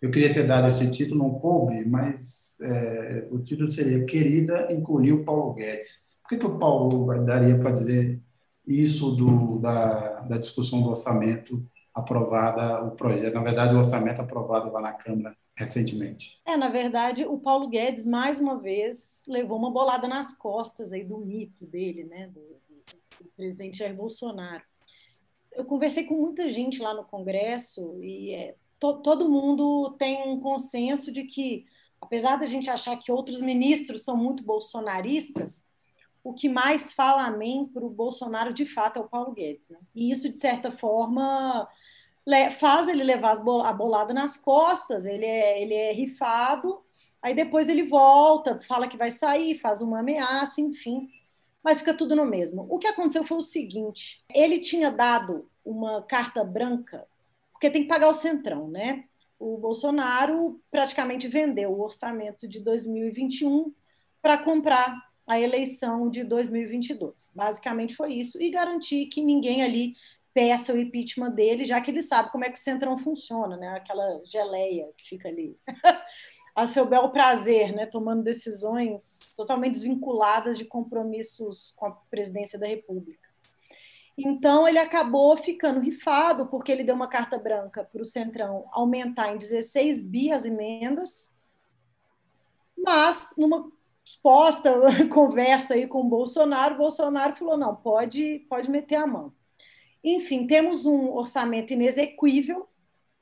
Eu queria ter dado esse título, não coube, mas é, o título seria Querida encolhi o Paulo Guedes. Por que, que o Paulo daria para dizer isso do, da, da discussão do orçamento aprovada, o projeto, na verdade, o orçamento aprovado lá na Câmara recentemente. É, na verdade, o Paulo Guedes, mais uma vez, levou uma bolada nas costas aí do mito dele, né, do, do, do presidente Jair Bolsonaro. Eu conversei com muita gente lá no Congresso e é, to, todo mundo tem um consenso de que, apesar da gente achar que outros ministros são muito bolsonaristas, o que mais fala amém para o Bolsonaro, de fato, é o Paulo Guedes. Né? E isso, de certa forma, faz ele levar a bolada nas costas, ele é, ele é rifado, aí depois ele volta, fala que vai sair, faz uma ameaça, enfim, mas fica tudo no mesmo. O que aconteceu foi o seguinte: ele tinha dado uma carta branca, porque tem que pagar o centrão, né? O Bolsonaro praticamente vendeu o orçamento de 2021 para comprar a eleição de 2022. Basicamente foi isso, e garantir que ninguém ali peça o impeachment dele, já que ele sabe como é que o Centrão funciona, né? Aquela geleia que fica ali. (laughs) a seu bel prazer, né? Tomando decisões totalmente desvinculadas de compromissos com a presidência da República. Então, ele acabou ficando rifado, porque ele deu uma carta branca para o Centrão aumentar em 16 bi as emendas, mas, numa suposta (laughs) conversa aí com o Bolsonaro, o Bolsonaro falou: não, pode, pode meter a mão. Enfim, temos um orçamento inexequível,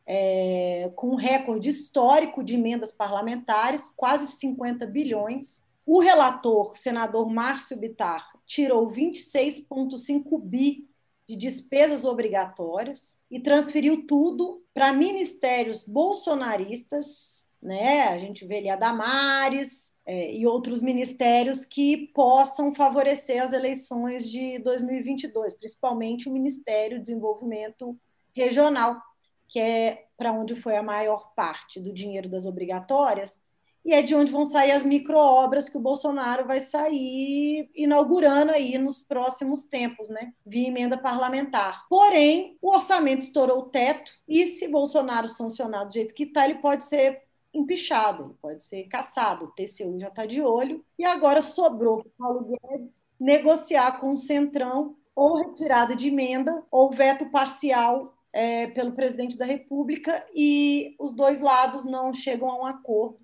é, com um recorde histórico de emendas parlamentares, quase 50 bilhões. O relator, senador Márcio Bitar, tirou 26,5 bi de despesas obrigatórias e transferiu tudo para ministérios bolsonaristas né? A gente vê ali a Damares é, e outros ministérios que possam favorecer as eleições de 2022, principalmente o Ministério do Desenvolvimento Regional, que é para onde foi a maior parte do dinheiro das obrigatórias, e é de onde vão sair as microobras que o Bolsonaro vai sair inaugurando aí nos próximos tempos, né? Via emenda parlamentar. Porém, o orçamento estourou o teto e se Bolsonaro sancionar do jeito que está, ele pode ser empichado, ele pode ser caçado. O TCU já está de olho. E agora sobrou para o Paulo Guedes negociar com o Centrão ou retirada de emenda ou veto parcial é, pelo presidente da República e os dois lados não chegam a um acordo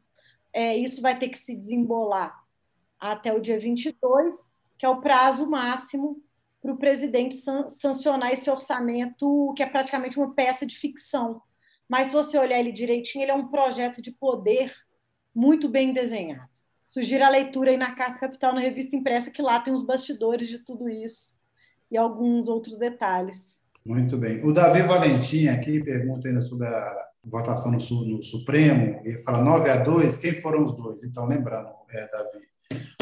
é, isso vai ter que se desembolar até o dia 22, que é o prazo máximo para o presidente san sancionar esse orçamento, que é praticamente uma peça de ficção. Mas se você olhar ele direitinho, ele é um projeto de poder muito bem desenhado. Sugiro a leitura aí na Carta Capital, na revista impressa, que lá tem os bastidores de tudo isso e alguns outros detalhes. Muito bem. O Davi Valentim aqui pergunta ainda sobre a votação no, no Supremo, e fala 9 a 2, quem foram os dois? Então, lembrando, é, Davi,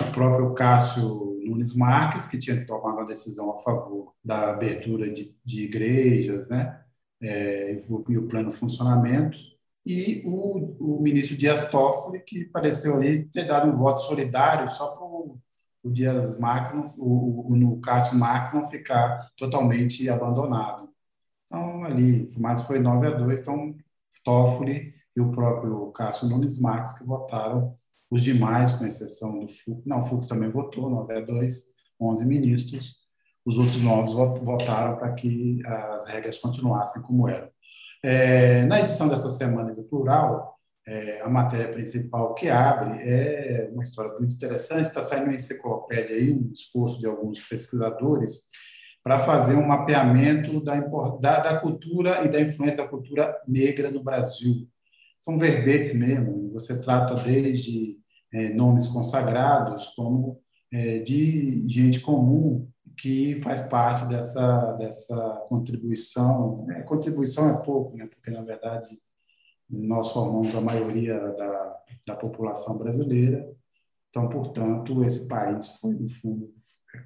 o próprio Cássio Nunes Marques, que tinha tomado uma decisão a favor da abertura de, de igrejas, né? É, e, o, plano funcionamento, e o, o ministro Dias Toffoli, que pareceu ali ter dado um voto solidário só para o, Dias Marques, não, o, o, Cássio Marques, não ficar totalmente abandonado. Então, ali, mas foi 9 a 2, então Toffoli e o próprio Cássio Nunes Marques, que votaram, os demais, com exceção do Fux, não, o Fux também votou, 9 a 2, 11 ministros, os outros novos votaram para que as regras continuassem como eram. É, na edição dessa semana do Plural, é, a matéria principal que abre é uma história muito interessante, está saindo uma enciclopédia aí, um esforço de alguns pesquisadores, para fazer um mapeamento da, da, da, cultura e da influência da cultura negra no Brasil. São verbetes mesmo, você trata desde é, nomes consagrados, como é, de gente comum que faz parte dessa, dessa contribuição. É, contribuição é pouco, né? porque, na verdade, nós formamos a maioria da, da população brasileira, então, portanto, esse país foi, no fundo,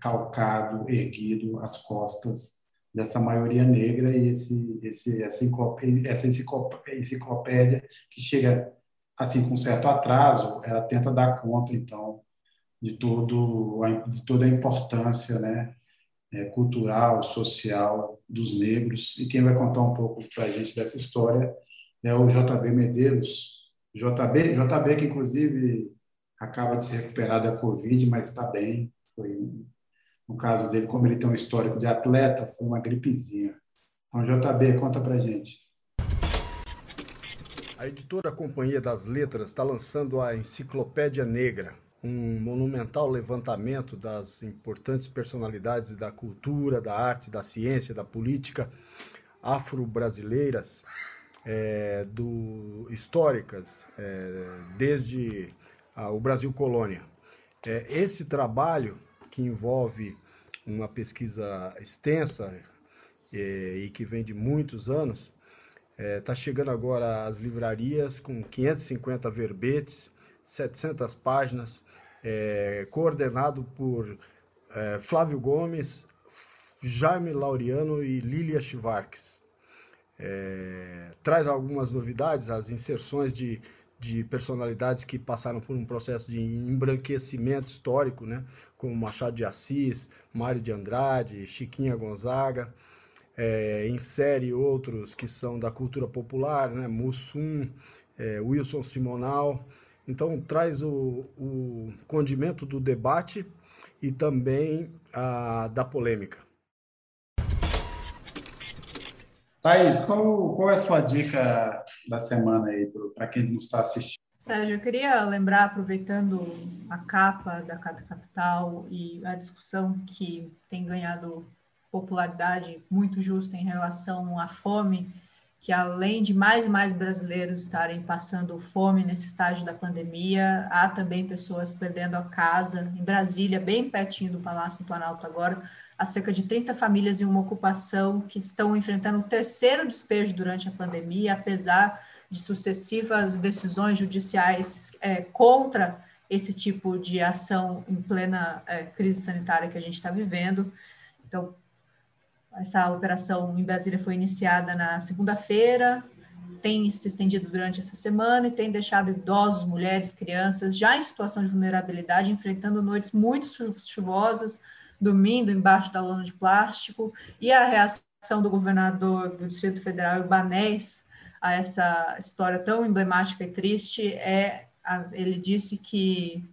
calcado, erguido às costas dessa maioria negra e esse, esse, essa, enciclopédia, essa enciclopédia que chega assim com certo atraso, ela tenta dar conta então de todo de toda a importância, né, é, cultural, social dos negros e quem vai contar um pouco para a gente dessa história é o JB Medeiros, JB, JB que inclusive acaba de se recuperar da Covid, mas está bem, foi no caso dele, como ele tem um histórico de atleta, foi uma gripezinha. Então, JB, conta pra gente. A editora Companhia das Letras está lançando a Enciclopédia Negra, um monumental levantamento das importantes personalidades da cultura, da arte, da ciência, da política afro-brasileiras, é, do, históricas, é, desde a, o Brasil colônia. É, esse trabalho que envolve uma pesquisa extensa é, e que vem de muitos anos, está é, chegando agora às livrarias com 550 verbetes, 700 páginas, é, coordenado por é, Flávio Gomes, Jaime Laureano e Lilia Chivarques. É, traz algumas novidades, as inserções de de personalidades que passaram por um processo de embranquecimento histórico, né? como Machado de Assis, Mário de Andrade, Chiquinha Gonzaga. É, insere outros que são da cultura popular, né? Mussum, é, Wilson Simonal. Então, traz o, o condimento do debate e também a, da polêmica. Thaís, qual, qual é a sua dica da semana aí para quem não está assistindo? Sérgio, eu queria lembrar, aproveitando a capa da Carta Capital e a discussão que tem ganhado popularidade muito justa em relação à fome, que além de mais e mais brasileiros estarem passando fome nesse estágio da pandemia, há também pessoas perdendo a casa em Brasília, bem pertinho do Palácio do Planalto agora, há cerca de 30 famílias em uma ocupação que estão enfrentando o terceiro despejo durante a pandemia, apesar de sucessivas decisões judiciais é, contra esse tipo de ação em plena é, crise sanitária que a gente está vivendo. Então, essa operação em Brasília foi iniciada na segunda-feira, tem se estendido durante essa semana e tem deixado idosos, mulheres, crianças já em situação de vulnerabilidade, enfrentando noites muito chuvosas, dormindo embaixo da lona de plástico, e a reação do governador do Distrito Federal, Ibanez, a essa história tão emblemática e triste é ele disse que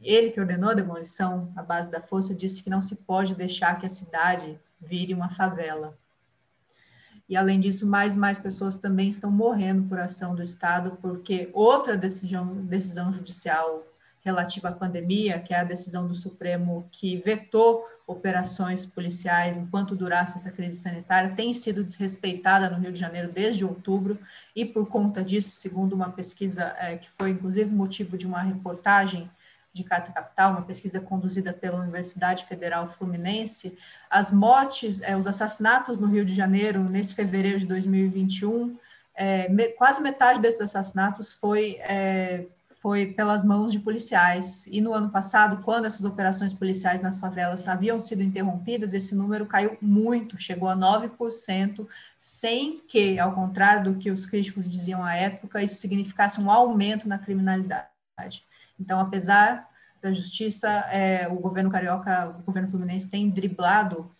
ele que ordenou a demolição à base da força disse que não se pode deixar que a cidade vire uma favela. E além disso, mais e mais pessoas também estão morrendo por ação do Estado, porque outra decisão, decisão judicial relativa à pandemia, que é a decisão do Supremo que vetou operações policiais enquanto durasse essa crise sanitária, tem sido desrespeitada no Rio de Janeiro desde outubro, e por conta disso, segundo uma pesquisa é, que foi inclusive motivo de uma reportagem de Carta Capital, uma pesquisa conduzida pela Universidade Federal Fluminense, as mortes, é, os assassinatos no Rio de Janeiro nesse fevereiro de 2021, é, me, quase metade desses assassinatos foi é, foi pelas mãos de policiais. E no ano passado, quando essas operações policiais nas favelas haviam sido interrompidas, esse número caiu muito, chegou a 9%, sem que, ao contrário do que os críticos diziam à época, isso significasse um aumento na criminalidade. Então, apesar da justiça, é, o governo carioca, o governo fluminense tem driblado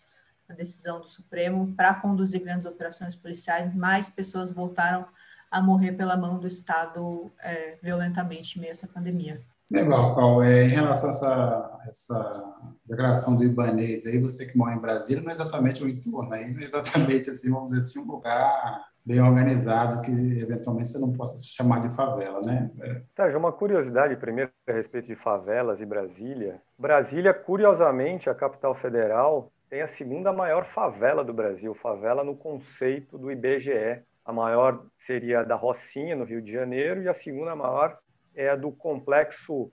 a decisão do Supremo para conduzir grandes operações policiais, mais pessoas voltaram a morrer pela mão do Estado é, violentamente em meio a essa pandemia. Legal, Paulo. É, em relação a essa, essa declaração do Ibanês, aí você que mora em Brasília, não é exatamente o entorno, aí não é exatamente assim, vamos dizer assim, um lugar bem organizado que eventualmente você não possa se chamar de favela, né? É. Tá, uma curiosidade primeiro a respeito de favelas e Brasília. Brasília, curiosamente, a capital federal, tem a segunda maior favela do Brasil, favela no conceito do IBGE, a maior seria a da Rocinha, no Rio de Janeiro, e a segunda maior é a do complexo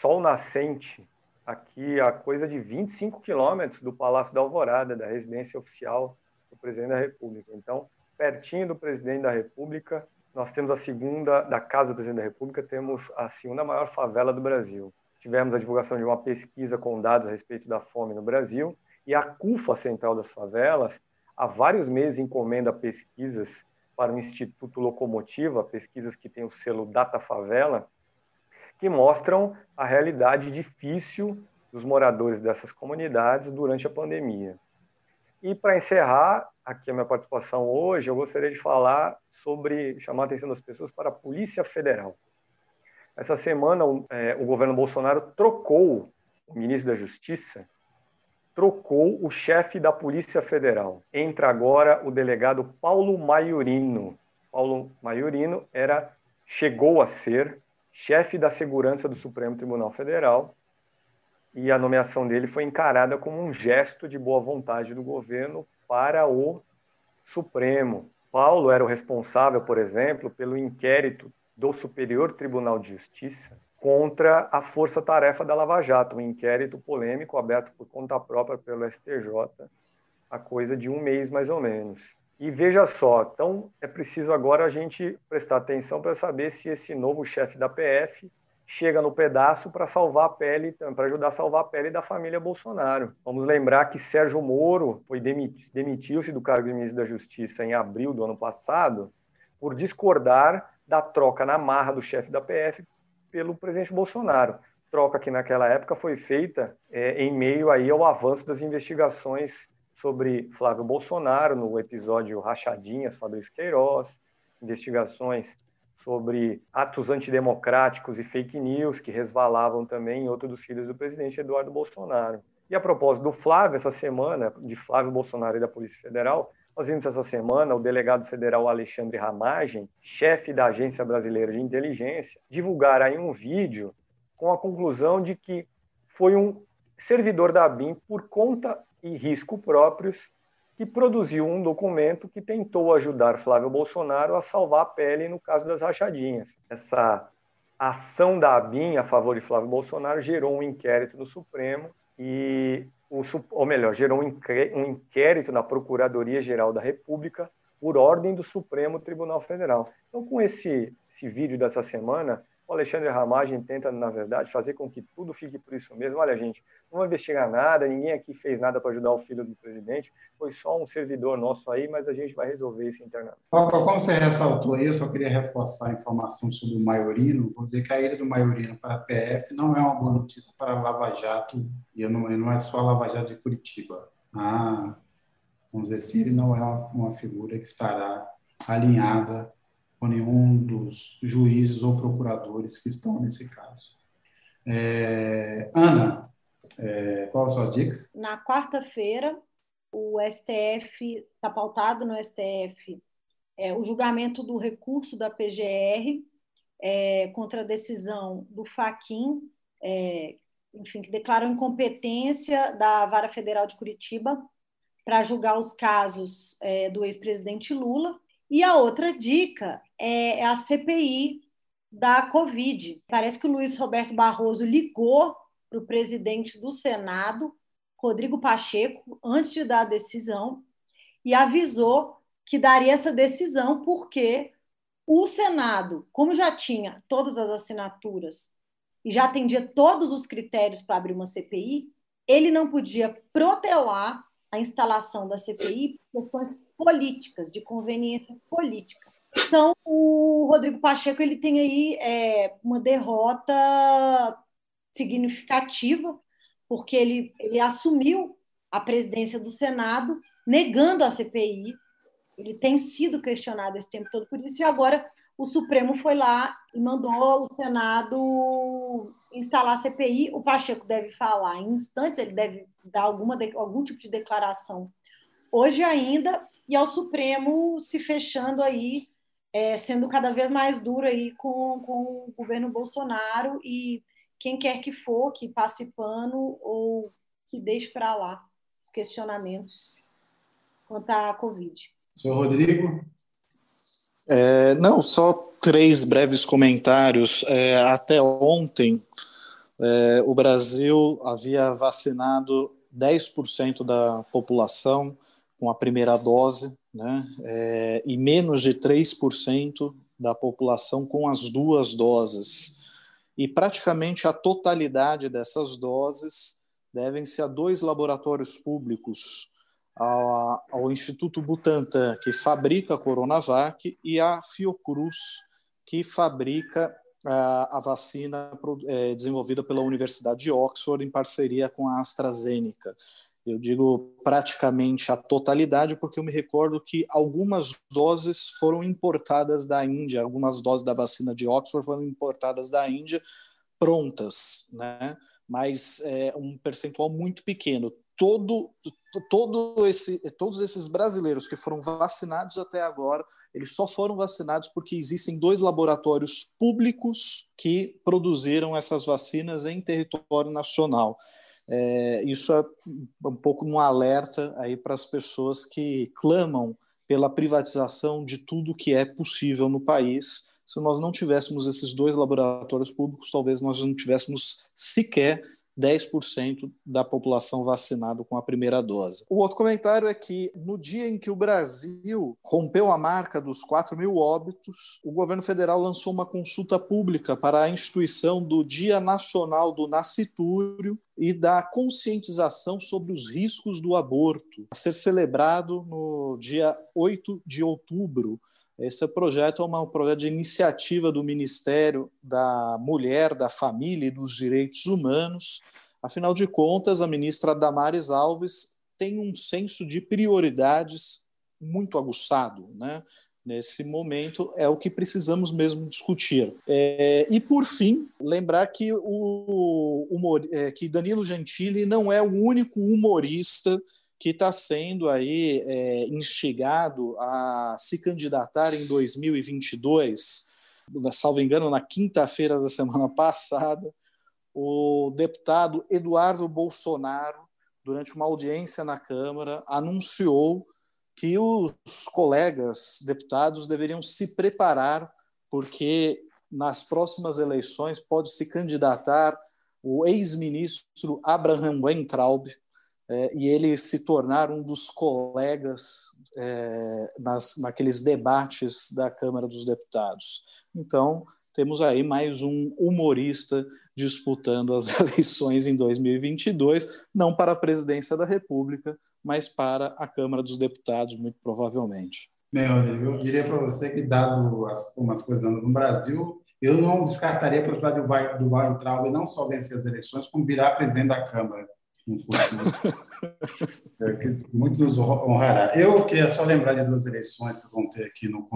Sol Nascente, aqui a coisa de 25 quilômetros do Palácio da Alvorada, da residência oficial do presidente da República. Então, pertinho do presidente da República, nós temos a segunda, da casa do presidente da República, temos a segunda maior favela do Brasil. Tivemos a divulgação de uma pesquisa com dados a respeito da fome no Brasil, e a CUFA Central das Favelas, há vários meses encomenda pesquisas para o Instituto Locomotiva, pesquisas que têm o selo Data Favela, que mostram a realidade difícil dos moradores dessas comunidades durante a pandemia. E para encerrar aqui a minha participação hoje, eu gostaria de falar sobre chamar a atenção das pessoas para a Polícia Federal. Essa semana, é, o governo Bolsonaro trocou o ministro da Justiça trocou o chefe da Polícia Federal. Entra agora o delegado Paulo Maiorino. Paulo Maiorino era chegou a ser chefe da segurança do Supremo Tribunal Federal e a nomeação dele foi encarada como um gesto de boa vontade do governo para o Supremo. Paulo era o responsável, por exemplo, pelo inquérito do Superior Tribunal de Justiça contra a força-tarefa da Lava Jato, um inquérito polêmico aberto por conta própria pelo STJ, a coisa de um mês mais ou menos. E veja só, então é preciso agora a gente prestar atenção para saber se esse novo chefe da PF chega no pedaço para salvar a pele, para ajudar a salvar a pele da família Bolsonaro. Vamos lembrar que Sérgio Moro foi demitiu-se do cargo de ministro da Justiça em abril do ano passado por discordar da troca na marra do chefe da PF pelo presidente Bolsonaro. Troca que naquela época foi feita é, em meio aí ao avanço das investigações sobre Flávio Bolsonaro no episódio Rachadinhas, Fabrício Queiroz, investigações sobre atos antidemocráticos e fake news que resvalavam também em outro dos filhos do presidente Eduardo Bolsonaro. E a propósito do Flávio, essa semana, de Flávio Bolsonaro e da Polícia Federal, nós vimos essa semana o delegado federal Alexandre Ramagem, chefe da Agência Brasileira de Inteligência, divulgar aí um vídeo com a conclusão de que foi um servidor da ABIN por conta e risco próprios que produziu um documento que tentou ajudar Flávio Bolsonaro a salvar a pele no caso das rachadinhas. Essa ação da ABIN a favor de Flávio Bolsonaro gerou um inquérito no Supremo e, o, ou melhor, gerou um inquérito na Procuradoria-Geral da República por ordem do Supremo Tribunal Federal. Então, com esse, esse vídeo dessa semana, o Alexandre Ramagem tenta, na verdade, fazer com que tudo fique por isso mesmo. Olha, gente, não vai investigar nada, ninguém aqui fez nada para ajudar o filho do presidente, foi só um servidor nosso aí, mas a gente vai resolver isso internamente. Como você ressaltou aí, eu só queria reforçar a informação sobre o Maiorino. Vou dizer que a ida do Maiorino para a PF não é uma boa notícia para a Lava Jato, e não, não é só a Lava Jato de Curitiba. Ah, vamos dizer, Siri não é uma figura que estará alinhada com nenhum dos juízes ou procuradores que estão nesse caso. É, Ana, é, qual a sua dica? Na quarta-feira, o STF está pautado no STF é, o julgamento do recurso da PGR é, contra a decisão do Faquin, é, enfim, que declarou incompetência da Vara Federal de Curitiba para julgar os casos é, do ex-presidente Lula. E a outra dica é, é a CPI da Covid. Parece que o Luiz Roberto Barroso ligou para o presidente do Senado, Rodrigo Pacheco, antes de dar a decisão, e avisou que daria essa decisão porque o Senado, como já tinha todas as assinaturas e já atendia todos os critérios para abrir uma CPI, ele não podia protelar a instalação da CPI por questões políticas, de conveniência política. Então, o Rodrigo Pacheco ele tem aí é, uma derrota significativa, porque ele, ele assumiu a presidência do Senado, negando a CPI. Ele tem sido questionado esse tempo todo por isso, e agora o Supremo foi lá e mandou o Senado instalar a CPI. O Pacheco deve falar em instantes, ele deve dar alguma, algum tipo de declaração hoje ainda, e ao Supremo se fechando aí, é, sendo cada vez mais duro aí com, com o governo Bolsonaro e quem quer que for que passe pano ou que deixe para lá os questionamentos quanto à Covid. Senhor Rodrigo? É, não, só três breves comentários. É, até ontem, é, o Brasil havia vacinado 10% da população com a primeira dose, né, é, e menos de 3% da população com as duas doses. E praticamente a totalidade dessas doses devem-se a dois laboratórios públicos, ao, ao Instituto Butantan, que fabrica a Coronavac, e a Fiocruz, que fabrica a, a vacina é, desenvolvida pela Universidade de Oxford em parceria com a AstraZeneca. Eu digo praticamente a totalidade, porque eu me recordo que algumas doses foram importadas da Índia, algumas doses da vacina de Oxford foram importadas da Índia prontas, né? mas é um percentual muito pequeno. Todo, todo esse, todos esses brasileiros que foram vacinados até agora, eles só foram vacinados porque existem dois laboratórios públicos que produziram essas vacinas em território nacional. É, isso é um pouco um alerta aí para as pessoas que clamam pela privatização de tudo que é possível no país. Se nós não tivéssemos esses dois laboratórios públicos, talvez nós não tivéssemos sequer 10% da população vacinada com a primeira dose. O outro comentário é que, no dia em que o Brasil rompeu a marca dos 4 mil óbitos, o governo federal lançou uma consulta pública para a instituição do Dia Nacional do Nascitúrio e da conscientização sobre os riscos do aborto, a ser celebrado no dia 8 de outubro. Esse projeto é uma, um projeto de iniciativa do Ministério da Mulher, da Família e dos Direitos Humanos, Afinal de contas, a ministra Damares Alves tem um senso de prioridades muito aguçado, né? Nesse momento é o que precisamos mesmo discutir. É, e por fim, lembrar que o é, que Danilo Gentili não é o único humorista que está sendo aí é, instigado a se candidatar em 2022. Salvo engano, na quinta-feira da semana (laughs) passada, o deputado Eduardo Bolsonaro, durante uma audiência na Câmara, anunciou que os colegas deputados deveriam se preparar, porque nas próximas eleições pode se candidatar o ex-ministro Abraham Weintraub é, e ele se tornar um dos colegas é, nas, naqueles debates da Câmara dos Deputados. Então, temos aí mais um humorista disputando as (laughs) eleições em 2022, não para a presidência da República, mas para a Câmara dos Deputados, muito provavelmente. Rodrigo, eu diria para você que, dado as, como as coisas andam no Brasil, eu não descartaria a possibilidade do, do Weintraub não só vencer as eleições, como virar presidente da Câmara futuro. (laughs) é, muito nos honrará. Eu queria só lembrar de duas eleições que vão ter aqui no,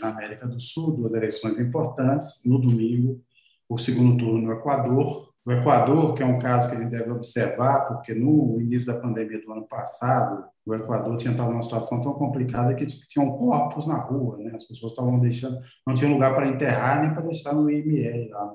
na América do Sul, duas eleições importantes. No domingo, o segundo turno no Equador, o Equador, que é um caso que gente deve observar, porque no início da pandemia do ano passado, o Equador tinha estado numa situação tão complicada que tinham corpos na rua, né? As pessoas estavam deixando, não tinha lugar para enterrar nem para deixar no IML lá.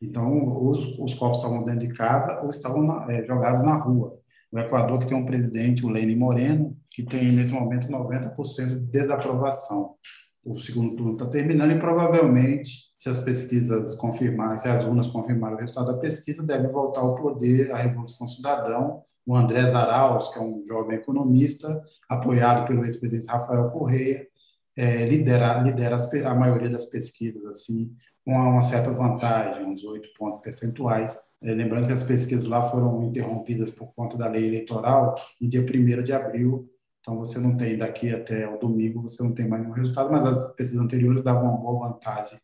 Então, os, os corpos estavam dentro de casa ou estavam na, é, jogados na rua. O Equador, que tem um presidente, o Lenin Moreno, que tem nesse momento 90% de desaprovação. O segundo turno está terminando e provavelmente se as pesquisas confirmarem, se as urnas confirmarem o resultado da pesquisa, deve voltar ao poder a Revolução Cidadão, o André Zaraus, que é um jovem economista, apoiado pelo ex-presidente Rafael Correia, é, lidera, lidera as, a maioria das pesquisas, assim, com uma certa vantagem, uns oito pontos percentuais. É, lembrando que as pesquisas lá foram interrompidas por conta da lei eleitoral no dia 1 de abril, então você não tem daqui até o domingo, você não tem mais nenhum resultado, mas as pesquisas anteriores davam uma boa vantagem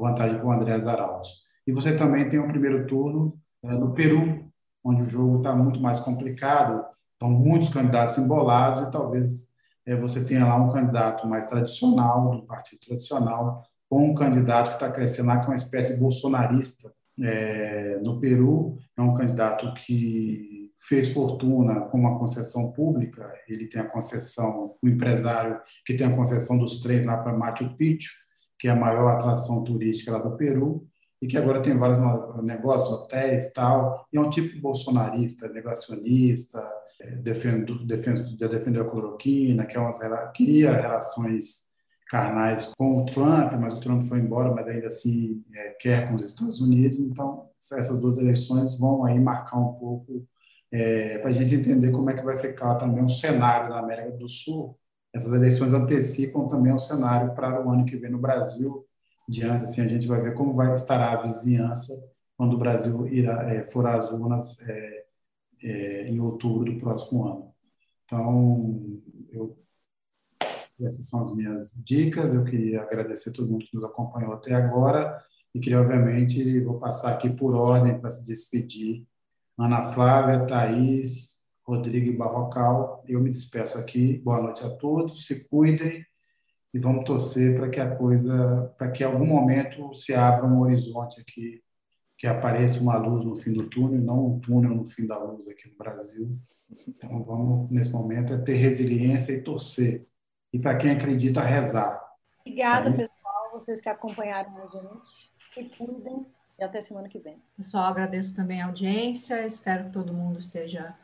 vantagem com o André Arauz. E você também tem o primeiro turno é, no Peru, onde o jogo está muito mais complicado, estão muitos candidatos embolados e talvez é, você tenha lá um candidato mais tradicional, do partido tradicional, ou um candidato que está crescendo lá, que é uma espécie de bolsonarista. É, no Peru, é um candidato que fez fortuna com uma concessão pública, ele tem a concessão, o empresário que tem a concessão dos trens lá para Machu Picchu, que é a maior atração turística lá do Peru, e que agora tem vários negócios, hotéis tal, e é um tipo bolsonarista, negacionista, é, já defendeu a cloroquina, que é umas, queria relações carnais com o Trump, mas o Trump foi embora, mas ainda assim é, quer com os Estados Unidos, então essas duas eleições vão aí marcar um pouco é, para a gente entender como é que vai ficar também o cenário na América do Sul, essas eleições antecipam também o cenário para o ano que vem no Brasil. Diante, assim, a gente vai ver como vai estar a vizinhança quando o Brasil irá, é, for às urnas é, é, em outubro do próximo ano. Então, eu, essas são as minhas dicas. Eu queria agradecer a todo mundo que nos acompanhou até agora e queria, obviamente, vou passar aqui por ordem para se despedir. Ana Flávia, Thaís, Rodrigo Barrocal. Eu me despeço aqui. Boa noite a todos. Se cuidem e vamos torcer para que a coisa, para que em algum momento se abra um horizonte aqui, que apareça uma luz no fim do túnel, não um túnel no fim da luz aqui no Brasil. Então vamos nesse momento é ter resiliência e torcer. E para quem acredita rezar. Obrigada, tá pessoal, vocês que acompanharam a gente. Se cuidem e até semana que vem. Pessoal, agradeço também a audiência. Espero que todo mundo esteja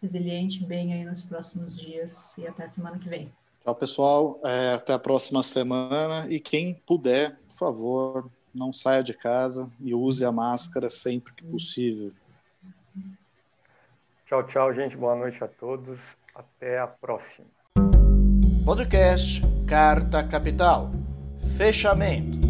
resiliente bem aí nos próximos dias e até a semana que vem. Tchau, pessoal. É, até a próxima semana. E quem puder, por favor, não saia de casa e use a máscara sempre que possível. Tchau, tchau, gente. Boa noite a todos. Até a próxima. Podcast Carta Capital. Fechamento.